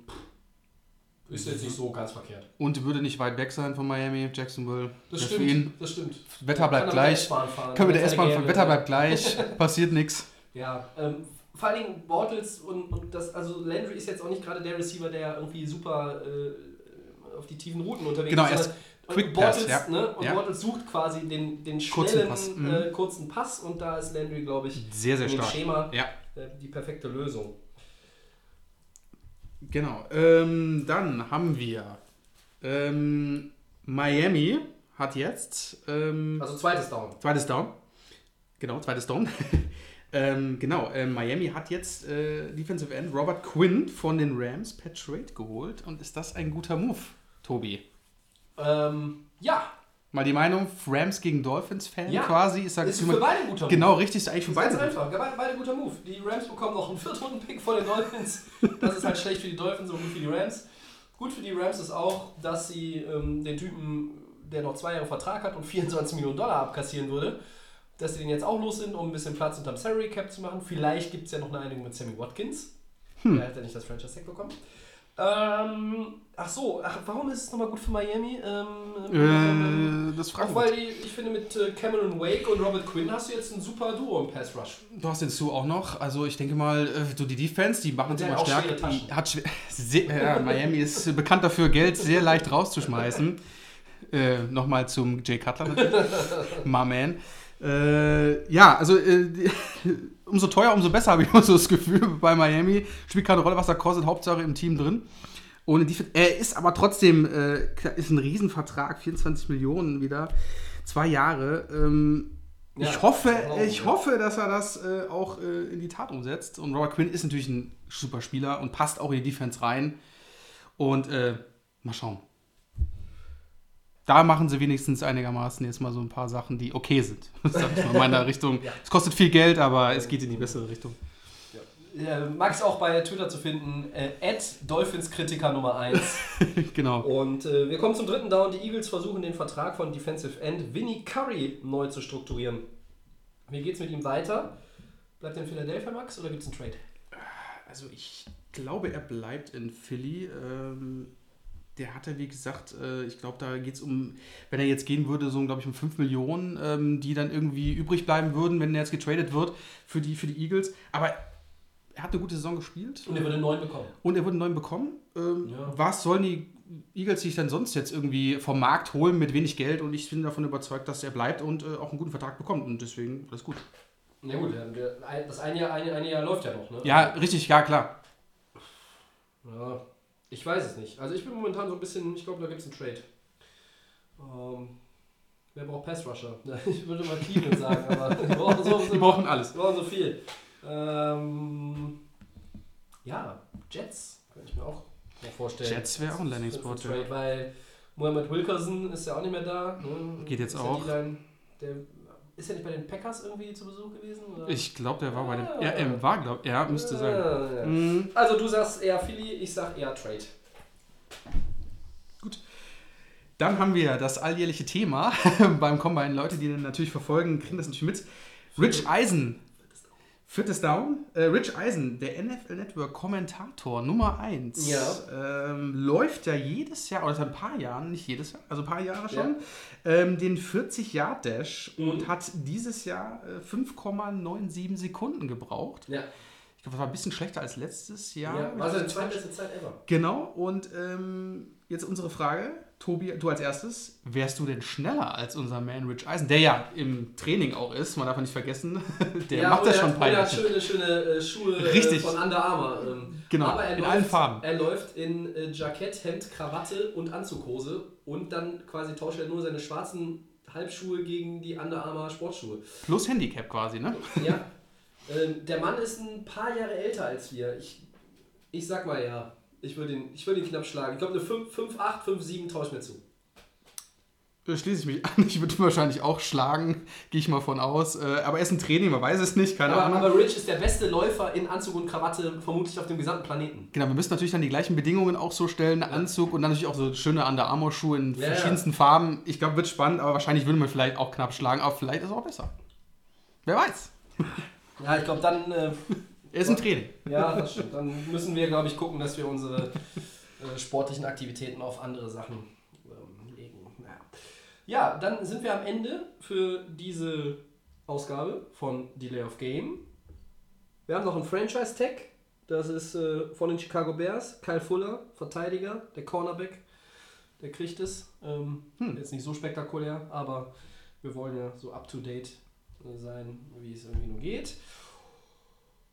ist jetzt nicht so ganz verkehrt. und würde nicht weit weg sein von Miami, Jacksonville. Das stimmt, ihn. das stimmt. Wetter bleibt gleich. Können wir der S-Bahn fahren. Wetter bleibt gleich, passiert nichts. Ja, ähm, vor allen Dingen Bortles und, und das, also Landry ist jetzt auch nicht gerade der Receiver, der irgendwie super äh, auf die tiefen Routen unterwegs Genau, ist. erst sondern- Quick Pass, Bortles, ja. ne? Und Ja. Bortles sucht quasi den, den Kurzen schnellen Pass, mhm. Äh, kurzen Pass und da ist Landry, glaube ich, Sehr, sehr stark. Schema Ja. äh, die perfekte Lösung. Genau. Ähm, dann haben wir ähm, Miami hat jetzt ähm, Also zweites Down. zweites Down. Genau, zweites Down. ähm, genau, ähm, Miami hat jetzt äh, Defensive End Robert Quinn von den Rams per Trade geholt. Und ist das ein guter Move, Tobi? Ähm, ja, Mal die Meinung, Rams gegen Dolphins-Fan Ja. quasi. Ist, ist für beide guter Move. Genau, richtig, ist eigentlich für ist ganz beide. einfach. Beide, beide guter Move. Die Rams bekommen noch einen Viertrunden-Pick von den Dolphins. Das ist halt schlecht für die Dolphins und gut für die Rams. Gut für die Rams ist auch, dass sie ähm, den Typen, der noch zwei Jahre Vertrag hat und 24 Millionen Dollar abkassieren würde, dass sie den jetzt auch los sind, um ein bisschen Platz unterm Salary Cap zu machen. Vielleicht gibt es ja noch eine Einigung mit Sammy Watkins. Hm. Der hat ja nicht das Franchise Tag bekommen. Ähm, ach so, ach, warum ist es nochmal gut für Miami? Ähm, Äh, das fragen auch wir weil die, ich finde, mit äh, Cameron Wake und Robert Quinn hast du jetzt ein super Duo im Pass Rush. Du hast den Sue auch noch. Also ich denke mal, äh, so die Defense, die machen es immer. Die Hat sehr, ja, Miami ist bekannt dafür, Geld sehr leicht rauszuschmeißen. Äh, Nochmal zum Jay Cutler. My man. Äh, ja, also äh, umso teuer, umso besser habe ich immer so das Gefühl bei Miami. Spielt keine Rolle, was er kostet, Hauptsache im Team drin. Ohne. Er ist aber trotzdem, äh, ist ein Riesenvertrag, 24 Millionen wieder, zwei Jahre. Ähm, Ja, ich hoffe, ich hoffe, dass er das äh, auch äh, in die Tat umsetzt. Und Robert Quinn ist natürlich ein super Spieler und passt auch in die Defense rein. Und äh, mal schauen. Da machen sie wenigstens einigermaßen jetzt mal so ein paar Sachen, die okay sind. Sag ich mal in meiner Richtung. Ja. Es kostet viel Geld, aber es geht in die bessere Richtung. Äh, Max auch bei Twitter zu finden, äh, Dolphins-Kritiker Nummer 1. genau. Und äh, wir kommen zum dritten Down. Die Eagles versuchen den Vertrag von Defensive End Vinnie Curry neu zu strukturieren. Wie geht's mit ihm weiter? Bleibt er in Philadelphia, Max, oder gibt es einen Trade? Also ich glaube, er bleibt in Philly. Ähm, der hatte, wie gesagt, äh, ich glaube, da geht es um, wenn er jetzt gehen würde, so glaube ich um 5 Millionen, ähm, die dann irgendwie übrig bleiben würden, wenn er jetzt getradet wird für die, für die Eagles. Aber er hat eine gute Saison gespielt Und er würde neuen bekommen. und er wurde einen neuen bekommen. Ähm, Ja. Was sollen die Eagles sich dann sonst jetzt irgendwie vom Markt holen mit wenig Geld? Und ich bin davon überzeugt, dass er bleibt und äh, auch einen guten Vertrag bekommt. Und deswegen alles gut. Na gut, das eine Jahr, eine, eine Jahr läuft ja noch, ne? Ja, richtig, ja klar. Ja, ich weiß es nicht. Also ich bin momentan so ein bisschen, ich glaube, da gibt es einen Trade. Ähm, wer braucht Pass-Rusher? Ich würde mal Cleveland sagen, aber die brauchen so, so, Die brauchen alles. die brauchen so viel. Ähm, ja, Jets könnte ich mir auch mal vorstellen. Jets wäre auch ein Landing Spot, Für- für Trade, Weil Mohamed Wilkerson ist ja auch nicht mehr da. Ne? Geht jetzt ist auch. Ja der ist ja nicht bei den Packers irgendwie zu Besuch gewesen? Oder? Ich glaube, der war bei den. Ah. Ja, er war, glaube ja, müsste sein. Ja, ja. Mhm. Also du sagst eher Philly, ich sag eher Trade. Dann haben wir das alljährliche Thema beim Combine. Leute, die den natürlich verfolgen, kriegen das natürlich mit. Rich Eisen. Viertes Down. Äh, Rich Eisen, der NFL Network Kommentator Nummer 1. Ja. Ähm, läuft ja jedes Jahr, oder seit ein paar Jahren, nicht jedes Jahr, also ein paar Jahre schon, ähm, den 40-Yard-Dash Mhm. und hat dieses Jahr äh, 5,97 Sekunden gebraucht. Ja, Ich glaube, das war ein bisschen schlechter als letztes Jahr. ja. war seine zweitbeste Zeit ever. Genau, und ähm, jetzt unsere Frage, Tobi, du als erstes, wärst du denn schneller als unser Man Rich Eisen, der ja im Training auch ist, man darf ja nicht vergessen, der ja, macht das schon Er hat peinlich. schöne, schöne äh, Schuhe äh, Richtig. von Under Armour. Ähm, Genau, aber er in läuft, allen Farben. Er läuft in äh, Jackett, Hemd, Krawatte und Anzughose und dann quasi tauscht er nur seine schwarzen Halbschuhe gegen die Under Armour Sportschuhe. Plus Handicap quasi, ne? Ja, ähm, der Mann ist ein paar Jahre älter als wir. Ich, ich sag mal ja. Ich würde ihn, ich würd ihn knapp schlagen. Ich glaube, eine 5, 5, 8, 5, 7 tauscht mir zu. Äh, Schließe ich mich an. Ich würde ihn wahrscheinlich auch schlagen, gehe ich mal von aus. Äh, Aber er ist ein Training, man weiß es nicht, keine Aber, Ahnung. aber Rich ist der beste Läufer in Anzug und Krawatte vermutlich auf dem gesamten Planeten. Genau, wir müssen natürlich dann die gleichen Bedingungen auch so stellen, Anzug und dann natürlich auch so schöne Under Armour Schuhe in Ja, ja. verschiedensten Farben. Ich glaube, wird spannend, aber wahrscheinlich würde man vielleicht auch knapp schlagen, aber vielleicht ist es auch besser. Wer weiß. Ja, ich glaube, dann, äh, Er ist ein Training. ja, das stimmt. Dann müssen wir, glaube ich, gucken, dass wir unsere äh, sportlichen Aktivitäten auf andere Sachen ähm, legen. Naja. Ja, dann sind wir am Ende für diese Ausgabe von Delay of Game. Wir haben noch einen Franchise-Tag. Das ist äh, von den Chicago Bears. Kyle Fuller, Verteidiger, der Cornerback. Der kriegt es. Ähm, Jetzt nicht so spektakulär, aber wir wollen ja so up-to-date äh, sein, wie es irgendwie nur geht.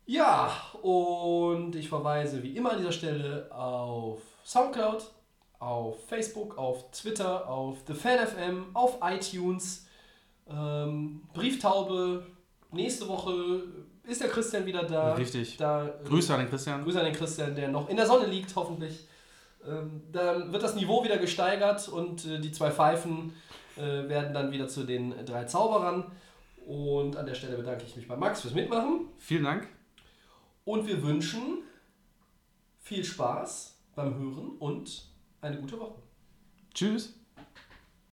Ja, und ich verweise wie immer an dieser Stelle auf Soundcloud, auf Facebook, auf Twitter, auf TheFanFM, auf iTunes, ähm, Brieftaube. Nächste Woche ist der Christian wieder da. Richtig. Da, äh, Grüße an den Christian. Grüße an den Christian, der noch in der Sonne liegt, hoffentlich. Ähm, dann wird das Niveau wieder gesteigert und äh, die zwei Pfeifen äh, werden dann wieder zu den drei Zauberern. Und an der Stelle bedanke ich mich bei Max fürs Mitmachen. Vielen Dank. Und wir wünschen viel Spaß beim Hören und eine gute Woche. Tschüss.